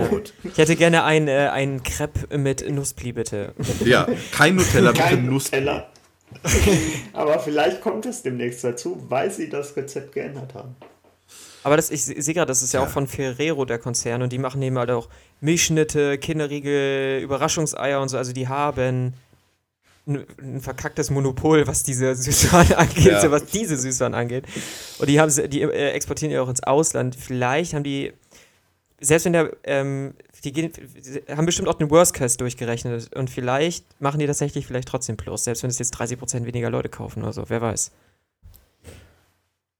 Brot. Ich hätte gerne ein, äh, ein Crepe mit Nusspli, bitte. Ja, kein Nutella, bitte kein Nusspli. Nutella. (laughs) aber vielleicht kommt es demnächst dazu, weil sie das Rezept geändert haben. Aber das, ich sehe gerade, das ist ja, ja, auch von Ferrero der Konzern und die machen eben halt auch Milchschnitte, Kinderriegel, Überraschungseier und so. Also die haben ein, ein verkacktes Monopol, was diese Süßwaren (laughs) angeht, ja. so was diese Süßwaren angeht. Und die haben die äh, exportieren ja auch ins Ausland. Vielleicht haben die, selbst wenn der, ähm, die gehen, haben bestimmt auch den Worst Case durchgerechnet und vielleicht machen die tatsächlich vielleicht trotzdem Plus, selbst wenn es jetzt 30% weniger Leute kaufen oder so, wer weiß.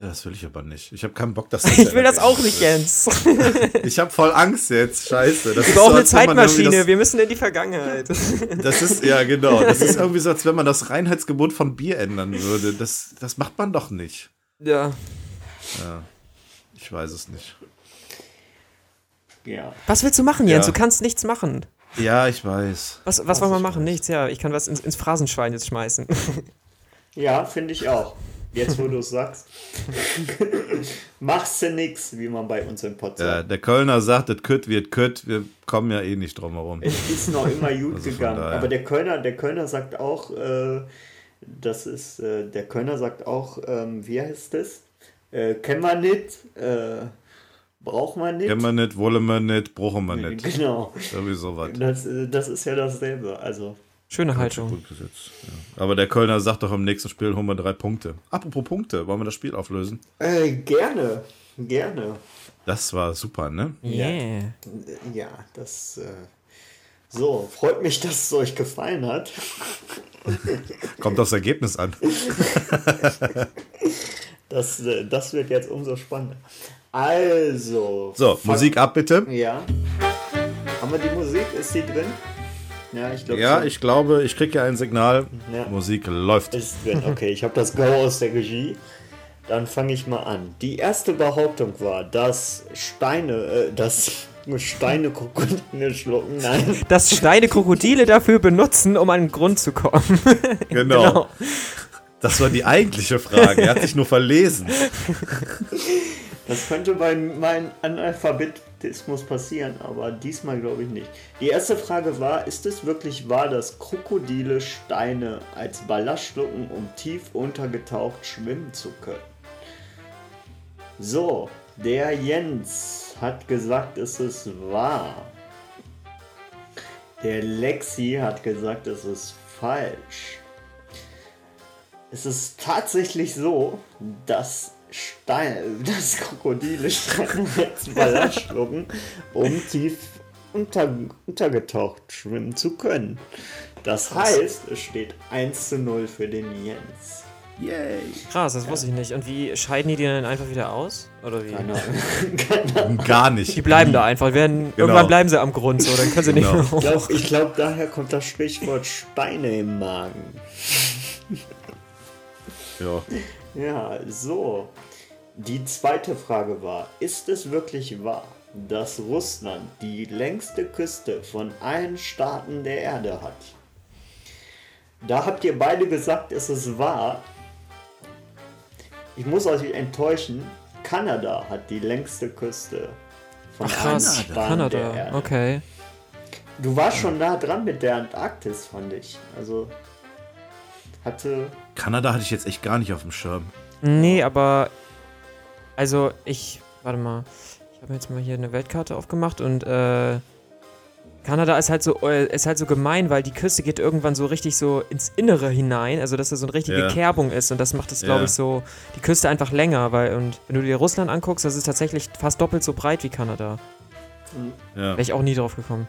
Das will ich aber nicht. Ich habe keinen Bock, dass (laughs) das Ich will das auch nicht, Jens. (laughs) ich habe voll Angst jetzt. Scheiße. Das Wir brauchen so, eine Zeitmaschine. Das, Wir müssen in die Vergangenheit. (laughs) Das ist, ja, genau. Das ist irgendwie so, als wenn man das Reinheitsgebot von Bier ändern würde. Das, das macht man doch nicht. Ja. Ja. Ich weiß es nicht. Ja. Was willst du machen, Jens? Ja. Du kannst nichts machen. Ja, ich weiß. Was, was wollen wir machen? Nichts, ja. Ich kann was ins, ins Phrasenschwein jetzt schmeißen. Ja, finde ich auch. Jetzt, wo du es sagst. (laughs) Machst du nix, wie man bei uns im Pod sagt. Ja, der Kölner sagt, das Kütt wird Kütt. Wir kommen ja eh nicht drum herum. Es ist noch immer gut Also gegangen. Aber der Kölner, der Kölner sagt auch, äh, das ist, äh, der Kölner sagt auch, ähm, wie heißt das? Äh, kennen wir nicht, äh, braucht man nicht. Kennen wir nicht, wollen wir nicht, brauchen wir nicht. Genau. Irgendwie sowas. Das, äh, das ist ja dasselbe. Also, Schöne Haltung. Ja. Aber der Kölner sagt doch im nächsten Spiel holen wir drei Punkte. Apropos Punkte, wollen wir das Spiel auflösen? äh, gerne, gerne. Das war super, ne? Yeah. Ja, das. Äh, so, freut mich, dass es euch gefallen hat. (laughs) Kommt aufs Ergebnis an. (laughs) Das, äh, das wird jetzt umso spannender. Also. So, Musik ab bitte. Ja. Haben wir die Musik? Ist die drin? Ja, ich glaube. Ja, ich glaube, ich kriege ja ein Signal. Ja. Musik läuft. Ist drin. Okay, ich habe das Go aus der Regie. Dann fange ich mal an. Die erste Behauptung war, dass Steine, äh, dass (laughs) Steine Krokodile schlucken. Nein. Dass Steine Krokodile dafür benutzen, um an den Grund zu kommen. (laughs) Genau. Das war die eigentliche Frage. Er hat sich nur verlesen. Das könnte bei meinem Analphabetismus passieren, aber diesmal glaube ich nicht. Die erste Frage war, ist es wirklich wahr, dass Krokodile Steine als Ballast schlucken, um tief untergetaucht schwimmen zu können? So, der Jens hat gesagt, es ist wahr. Der Lexi hat gesagt, es ist falsch. Es ist tatsächlich so, dass Steine, (laughs) dass Krokodile Steine als Ballast schlucken, um tief unter, untergetaucht schwimmen zu können. Das heißt, es steht 1 zu 0 für den Jens. Yay. Krass, das wusste ich nicht. Und wie scheiden die die dann einfach wieder aus? Oder wie? (laughs) Keine Ahnung. Gar nicht. Die bleiben da einfach. Werden, Irgendwann bleiben sie am Grund, so. Dann können sie nicht Genau. mehr hoch. Ich glaube, glaub, daher kommt das Sprichwort Steine im Magen. Ja. (laughs) Ja, so. Die zweite Frage war, ist es wirklich wahr, dass Russland die längste Küste von allen Staaten der Erde hat? Da habt ihr beide gesagt, es ist wahr. Ich muss euch enttäuschen, Kanada hat die längste Küste von Ach allen krass, Staaten der Kanada. Erde. Okay. Du warst schon nah dran mit der Antarktis, fand ich. Also hatte Kanada hatte ich jetzt echt gar nicht auf dem Schirm. Nee, aber. Also, ich. Warte mal. Ich habe jetzt mal hier eine Weltkarte aufgemacht und. Äh, Kanada ist halt so äh, ist halt so gemein, weil die Küste geht irgendwann so richtig so ins Innere hinein, also dass da so eine richtige Ja. Kerbung ist und das macht es, glaube Ja. ich, so die Küste einfach länger, weil und wenn du dir Russland anguckst, das ist tatsächlich fast doppelt so breit wie Kanada. Ja, Wäre ich auch nie drauf gekommen.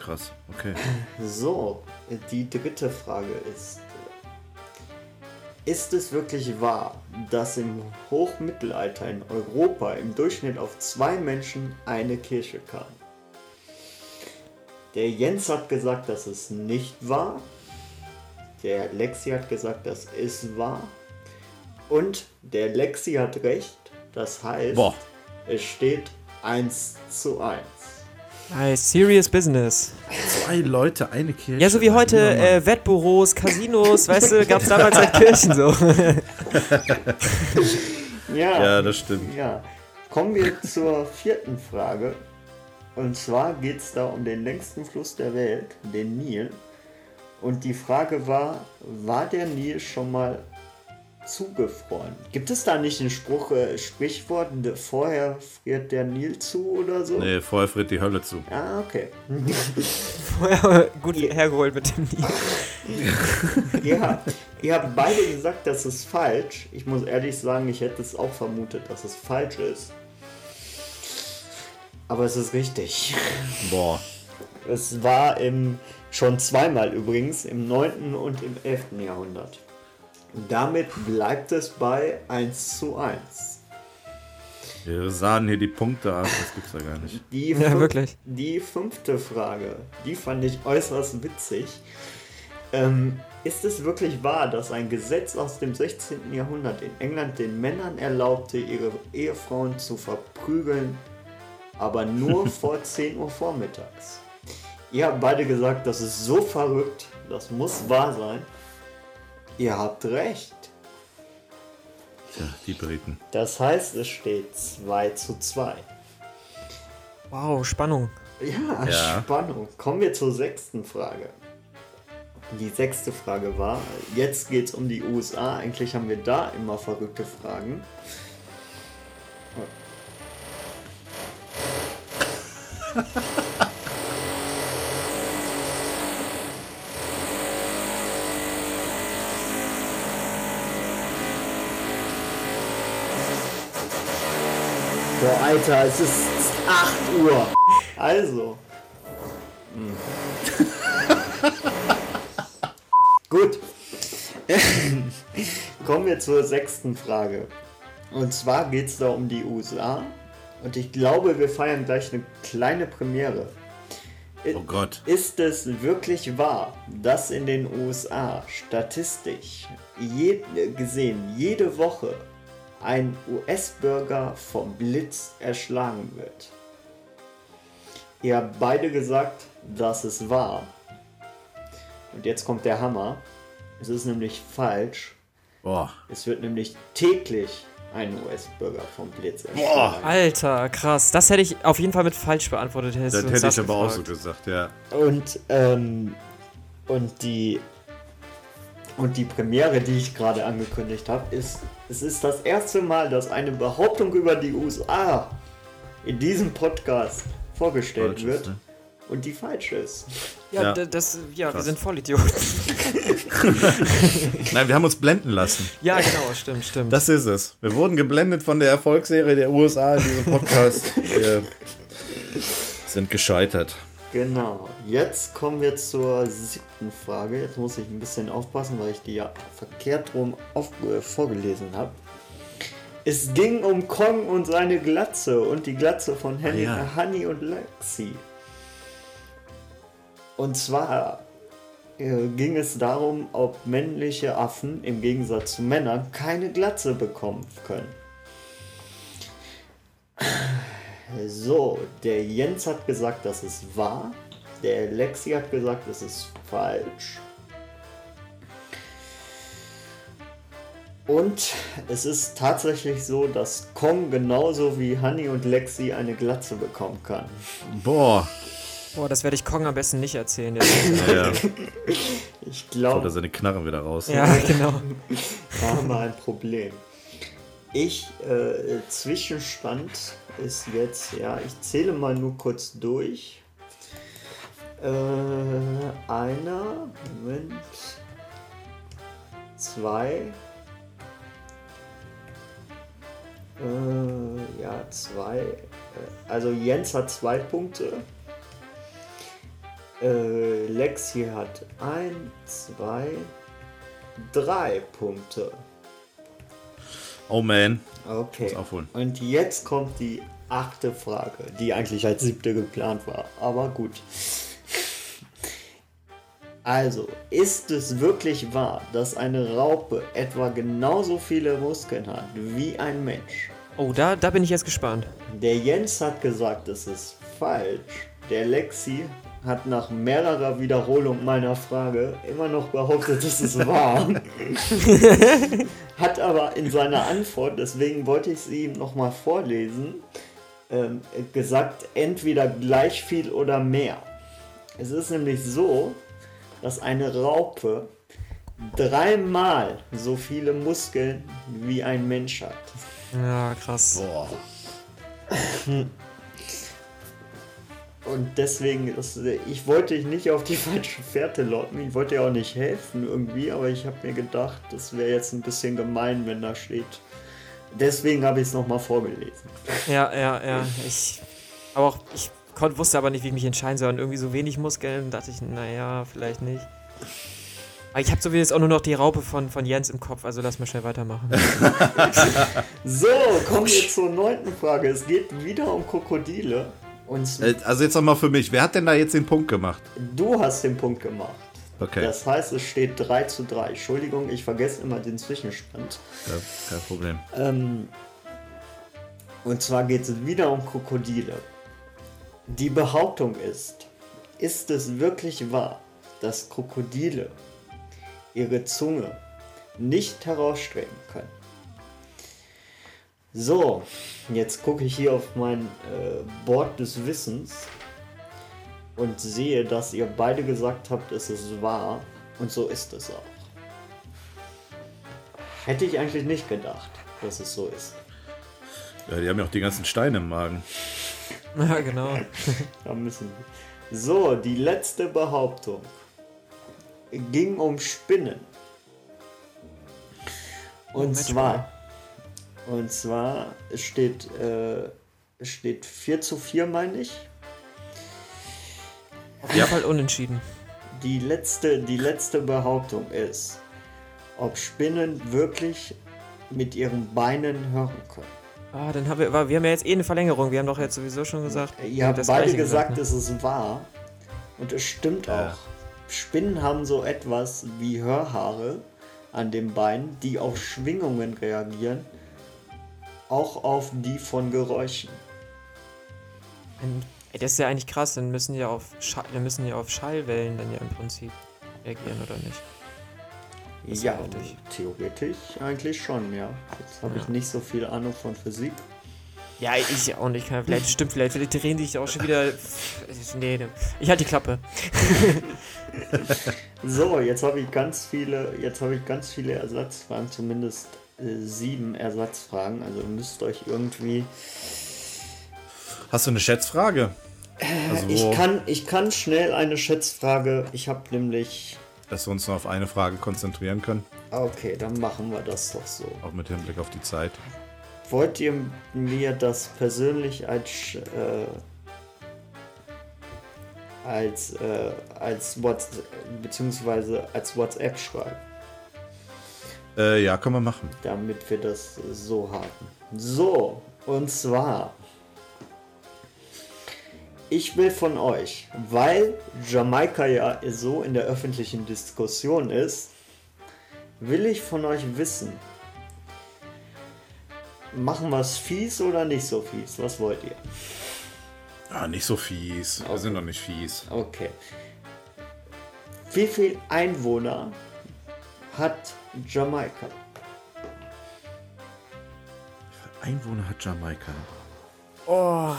krass. Okay. So, die dritte Frage ist, ist es wirklich wahr, dass im Hochmittelalter in Europa im Durchschnitt auf zwei Menschen eine Kirche kam? Der Jens hat gesagt, das ist nicht wahr. Der Lexi hat gesagt, das ist wahr. Und der Lexi hat recht. Das heißt, Boah. es steht 1 zu 1. Nice, serious business. Zwei Leute, eine Kirche. Ja, so wie heute äh, Wettbüros, Casinos, weißt du, gab es damals halt Kirchen so. (laughs) Ja, das stimmt. Ja, kommen wir zur vierten Frage. Und zwar geht es da um den längsten Fluss der Welt, den Nil. Und die Frage war, war der Nil schon mal zugefroren? Gibt es da nicht ein Spruch, äh, Sprichwort, de- vorher friert der Nil zu oder so? Nee, vorher friert die Hölle zu. Ah, okay. (laughs) Vorher gut hergeholt mit dem Nil. (laughs) Ja, ihr habt beide gesagt, das ist falsch. Ich muss ehrlich sagen, ich hätte es auch vermutet, dass es falsch ist. Aber es ist richtig. Boah. Es war im, schon zweimal übrigens, im 9. und im 11. Jahrhundert. Damit bleibt es bei 1 zu 1. Wir sahen hier die Punkte ab. Das gibt's ja gar nicht. Die, Ja, wirklich. die fünfte Frage, die fand ich äußerst witzig. Ähm, ist es wirklich wahr, dass ein Gesetz aus dem 16. Jahrhundert in England den Männern erlaubte, ihre Ehefrauen zu verprügeln, aber nur (laughs) vor 10 Uhr vormittags? Ihr habt beide gesagt, das ist so verrückt, das muss wahr sein. Ihr habt recht. Tja, die Briten. Das heißt, es steht 2 zu 2. Wow, Spannung. Ja, Ja. Spannung. Kommen wir zur sechsten Frage. Die sechste Frage war, jetzt geht es um die USA. Eigentlich haben wir da immer verrückte Fragen. (laughs) Boah, Alter, es ist 8 Uhr. Also. (laughs) Gut. (laughs) Kommen wir zur sechsten Frage. Und zwar geht es da um die USA. Und ich glaube, wir feiern gleich eine kleine Premiere. Oh Gott. Ist es wirklich wahr, dass in den USA statistisch je, gesehen jede Woche ein US-Bürger vom Blitz erschlagen wird? Ihr habt beide gesagt, dass es wahr. Und jetzt kommt der Hammer. Es ist nämlich falsch. Boah. Es wird nämlich täglich ein US-Bürger vom Blitz Boah. erschlagen. Alter, krass. Das hätte ich auf jeden Fall mit falsch beantwortet. Hättest Das hätte ich aber auch so gefragt. gesagt, ja. Und, ähm, und die und die Premiere, die ich gerade angekündigt habe, ist, es ist das erste Mal, dass eine Behauptung über die USA in diesem Podcast vorgestellt Falsch ist, wird ne? und die falsch ist. Ja, Ja. das, ja wir sind Vollidioten. (laughs) Nein, wir haben uns blenden lassen. ja, genau, stimmt, stimmt. Das ist es. Wir wurden geblendet von der Erfolgsserie der USA in diesem Podcast. Wir sind gescheitert. Genau. Jetzt kommen wir zur siebten Frage. Jetzt muss ich ein bisschen aufpassen, weil ich die ja verkehrt rum auf, äh, vorgelesen habe. Es ging um Kong und seine Glatze und die Glatze von Henny, Ah, ja. äh, Honey und Lexi. Und zwar äh, ging es darum, ob männliche Affen im Gegensatz zu Männern keine Glatze bekommen können. So, der Jens hat gesagt, das ist wahr. Der Lexi hat gesagt, das ist falsch. Und es ist tatsächlich so, dass Kong genauso wie Honey und Lexi eine Glatze bekommen kann. Boah. Boah, das werde ich Kong am besten nicht erzählen. Jetzt. (laughs) Ja, Ich holt er glaube, seine Knarren wieder raus. ja, (laughs) genau. da haben wir ein Problem. Ich, äh, Zwischenstand ist jetzt, ja, ich zähle mal nur kurz durch. Äh, einer, Moment, zwei, äh, ja, zwei, äh, also Jens hat zwei Punkte. Äh, Lexi hat ein, zwei, drei Punkte. Oh man. Okay. Muss aufholen. Und jetzt kommt die achte Frage, die eigentlich als siebte geplant war. Aber gut. Also, ist es wirklich wahr, dass eine Raupe etwa genauso viele Muskeln hat wie ein Mensch? Oh, da, da bin ich jetzt gespannt. Der Jens hat gesagt, es ist falsch. Der Lexi hat nach mehrerer Wiederholung meiner Frage immer noch behauptet, es ist wahr. (laughs) hat aber in seiner Antwort, deswegen wollte ich sie ihm nochmal vorlesen, ähm, gesagt, entweder gleich viel oder mehr. Es ist nämlich so, dass eine Raupe dreimal so viele Muskeln wie ein Mensch hat. Ja, krass. Boah. Und deswegen, ist, ich wollte dich nicht auf die (laughs) falsche Fährte locken, ich wollte dir auch nicht helfen irgendwie, aber ich habe mir gedacht, das wäre jetzt ein bisschen gemein, wenn da steht. Deswegen habe ich es nochmal vorgelesen. Ja, ja, ja. Ich, aber auch, ich konnt, wusste aber nicht, wie ich mich entscheiden soll. Und irgendwie so wenig Muskeln, dachte ich, naja, vielleicht nicht. Aber ich habe so wie jetzt auch nur noch die Raupe von, von Jens im Kopf, also lass mal schnell weitermachen. (laughs) So, kommen wir zur neunten Frage. Es geht wieder um Krokodile. Und Äh, Also jetzt nochmal für mich. Wer hat denn da jetzt den Punkt gemacht? du hast den Punkt gemacht. Okay, Das heißt, es steht 3 zu 3. Entschuldigung, ich vergesse immer den Zwischenstand. ja, kein Problem. Ähm, und zwar geht es wieder um Krokodile. Die Behauptung ist, ist es wirklich wahr, dass Krokodile ihre Zunge nicht herausstrecken können? So, jetzt gucke ich hier auf mein äh, Board des Wissens und sehe, dass ihr beide gesagt habt, es ist wahr. Und so ist es auch. Hätte ich eigentlich nicht gedacht, dass es so ist. Ja, die haben ja auch die ganzen Steine im Magen. (laughs) Ja, genau. da müssen wir. So, die letzte Behauptung ging um Spinnen. Und oh, zwar, und zwar steht, äh, steht 4 zu 4, meine ich. Auf jeden Fall unentschieden. Die letzte, die letzte Behauptung ist, ob Spinnen wirklich mit ihren Beinen hören können. Ah, dann haben wir, wir haben ja jetzt eh eine Verlängerung. Wir haben doch jetzt sowieso schon gesagt. Ihr habt beide gesagt, gesagt ne? es ist wahr. Und es stimmt ja. auch. Spinnen haben so etwas wie Hörhaare an den Beinen, die auf Schwingungen reagieren, auch auf die von Geräuschen. Das ist ja eigentlich krass, dann müssen ja auf, Schall, dann müssen ja auf Schallwellen dann ja im Prinzip reagieren, oder nicht? Das ja, theoretisch eigentlich schon, ja. Jetzt habe ja. ich nicht so viel Ahnung von Physik. Ja, ich auch nicht. Vielleicht (laughs) stimmt, vielleicht, vielleicht drehen die sich auch schon wieder. Nee, ich halte die Klappe. (laughs) so, jetzt habe ich ganz viele, jetzt habe ich ganz viele Ersatzfragen, zumindest sieben Ersatzfragen. Also ihr müsst euch irgendwie. Hast du eine Schätzfrage? Also ich, kann, ich kann schnell eine Schätzfrage. Ich habe nämlich dass wir uns nur auf eine Frage konzentrieren können. Okay, dann machen wir das doch so. Auch mit Hinblick auf die Zeit. Wollt ihr mir das persönlich als äh, als äh, als WhatsApp beziehungsweise als WhatsApp schreiben? Äh, ja, können wir machen. Damit wir das so haben. So, und zwar ich will von euch, weil Jamaika ja so in der öffentlichen Diskussion ist, will ich von euch wissen, machen wir es fies oder nicht so fies? Was wollt ihr? Ah, nicht so fies. Okay. Wir sind doch nicht fies. Okay. Wie viele Einwohner hat Jamaika? Wie viele Einwohner hat Jamaika? Oh.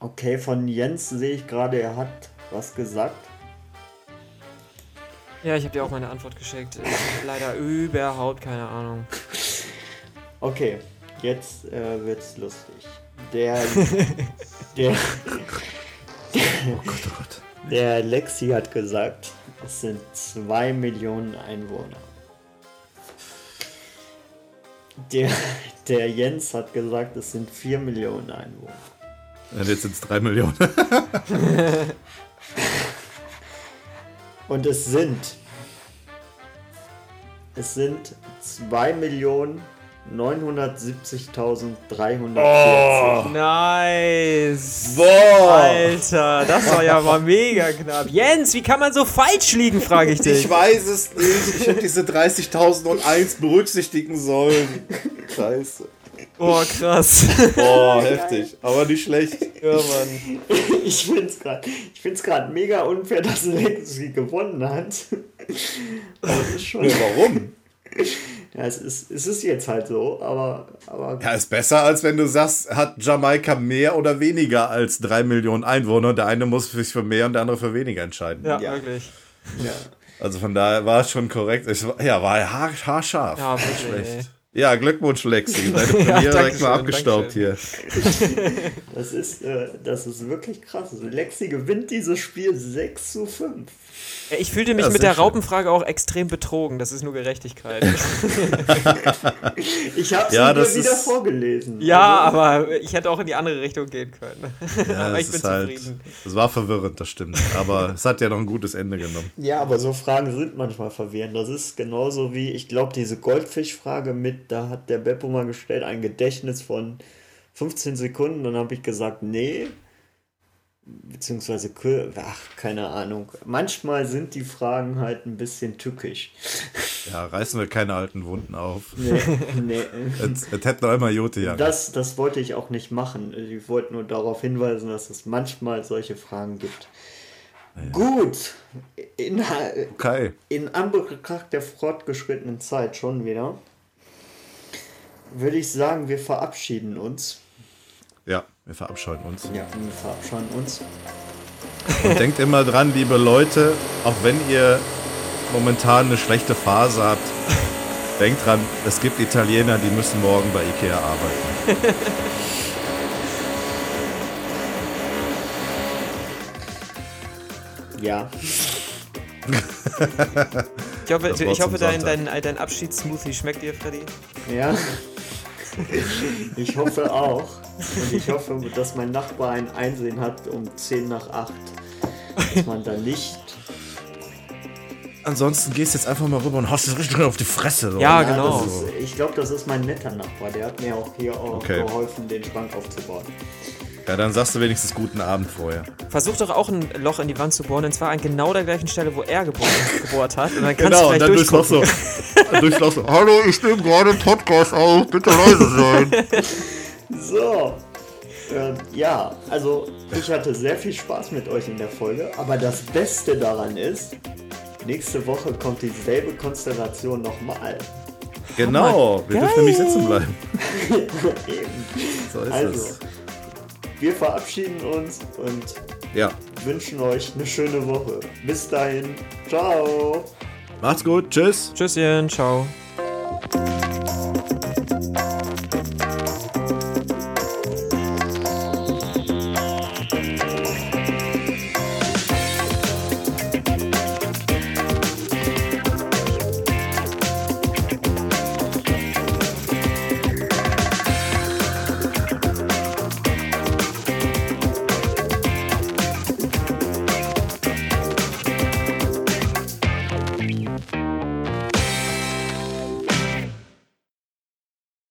Okay, von Jens sehe ich gerade, er hat was gesagt. Ja, ich habe dir auch meine Antwort geschickt. leider überhaupt keine Ahnung. Okay, jetzt äh, wird's lustig. Der. (laughs) der. oh Gott, oh Gott. Der Lexi hat gesagt, es sind 2 Millionen Einwohner. Der, der Jens hat gesagt, es sind 4 Millionen Einwohner. Und jetzt sind es 3 Millionen. (laughs) Und es sind. Es sind 2 Millionen 970.340. Oh, nice. Boah. Alter, das war ja mal mega knapp. Jens, wie kann man so falsch liegen, frage ich dich. Ich weiß es nicht. Ich hätte diese 30.001 berücksichtigen sollen. Scheiße. Boah, krass. Boah, heftig. Aber nicht schlecht. Ja, Mann. Ich find's gerade ich find's grad mega unfair, dass Lexi gewonnen hat. Aber schon. Ja, warum? Ja, es ist, es ist jetzt halt so, aber, aber. Ja, ist besser, als wenn du sagst, hat Jamaika mehr oder weniger als drei Millionen Einwohner. Der eine muss sich für mehr und der andere für weniger entscheiden. Ja, ja. wirklich. Ja. Also von daher war es schon korrekt. Ich, ja, war haar, haarscharf. Ja, wirklich. Schlecht. Ja, Glückwunsch, Lexi. (laughs) Deine Premiere ja, direkt mal abgestaubt hier. Das ist, äh, das ist wirklich krass. Lexi gewinnt dieses Spiel 6 zu 5. Ich fühlte mich ja, mit der Raupenfrage auch extrem betrogen. Das ist nur Gerechtigkeit. (laughs) ich habe es ja, mir wieder vorgelesen. Ja, also, aber ich hätte auch in die andere Richtung gehen können. (laughs) Ja, aber ich bin halt, zufrieden. Es war verwirrend, das stimmt. Aber (laughs) es hat ja noch ein gutes Ende genommen. Ja, aber so Fragen sind manchmal verwirrend. Das ist genauso wie, ich glaube, diese Goldfischfrage mit, da hat der Beppo mal gestellt, ein Gedächtnis von 15 Sekunden. Dann habe ich gesagt, nee, beziehungsweise, ach, keine Ahnung. Manchmal sind die Fragen halt ein bisschen tückisch. Ja, reißen wir keine alten Wunden auf. Nee, nee. Es, es hätte noch immer Jote ja. Das, das wollte ich auch nicht machen. Ich wollte nur darauf hinweisen, dass es manchmal solche Fragen gibt. Ja. Gut. In, okay. in Anbetracht der fortgeschrittenen Zeit schon wieder, würde ich sagen, wir verabschieden uns. Wir verabscheuen uns. Ja, wir verabscheuen uns. Und denkt immer dran, liebe Leute, auch wenn ihr momentan eine schlechte Phase habt, denkt dran, es gibt Italiener, die müssen morgen bei Ikea arbeiten. ja. ich hoffe, ich hoffe dein, dein, dein Abschiedssmoothie schmeckt dir, Freddy. Ja. Ich hoffe auch. Und ich hoffe, dass mein Nachbar ein Einsehen hat um 10 nach 8. Dass man da nicht. Ansonsten gehst du jetzt einfach mal rüber und haust es richtig auf die Fresse. So. Ja, genau. Ist, ich glaube, das ist mein netter Nachbar. Der hat mir auch hier auch okay. geholfen, den Schrank aufzubauen. Ja, dann sagst du wenigstens guten Abend vorher. Versuch doch auch ein Loch in die Wand zu bohren, und zwar an genau der gleichen Stelle, wo er gebohrt, (laughs) gebohrt hat. Und dann kannst genau, du vielleicht und dann durchs so. Hallo, ich nehme gerade einen Podcast auf, bitte leise sein. (laughs) so. Ja, also ich hatte sehr viel Spaß mit euch in der Folge, aber das Beste daran ist, nächste Woche kommt dieselbe Konstellation nochmal. Genau, wir dürfen nämlich sitzen bleiben. (laughs) Eben. So ist also, es. Wir verabschieden uns und ja. wünschen euch eine schöne Woche. Bis dahin. Ciao. Macht's gut. Tschüss. Tschüsschen. Ciao.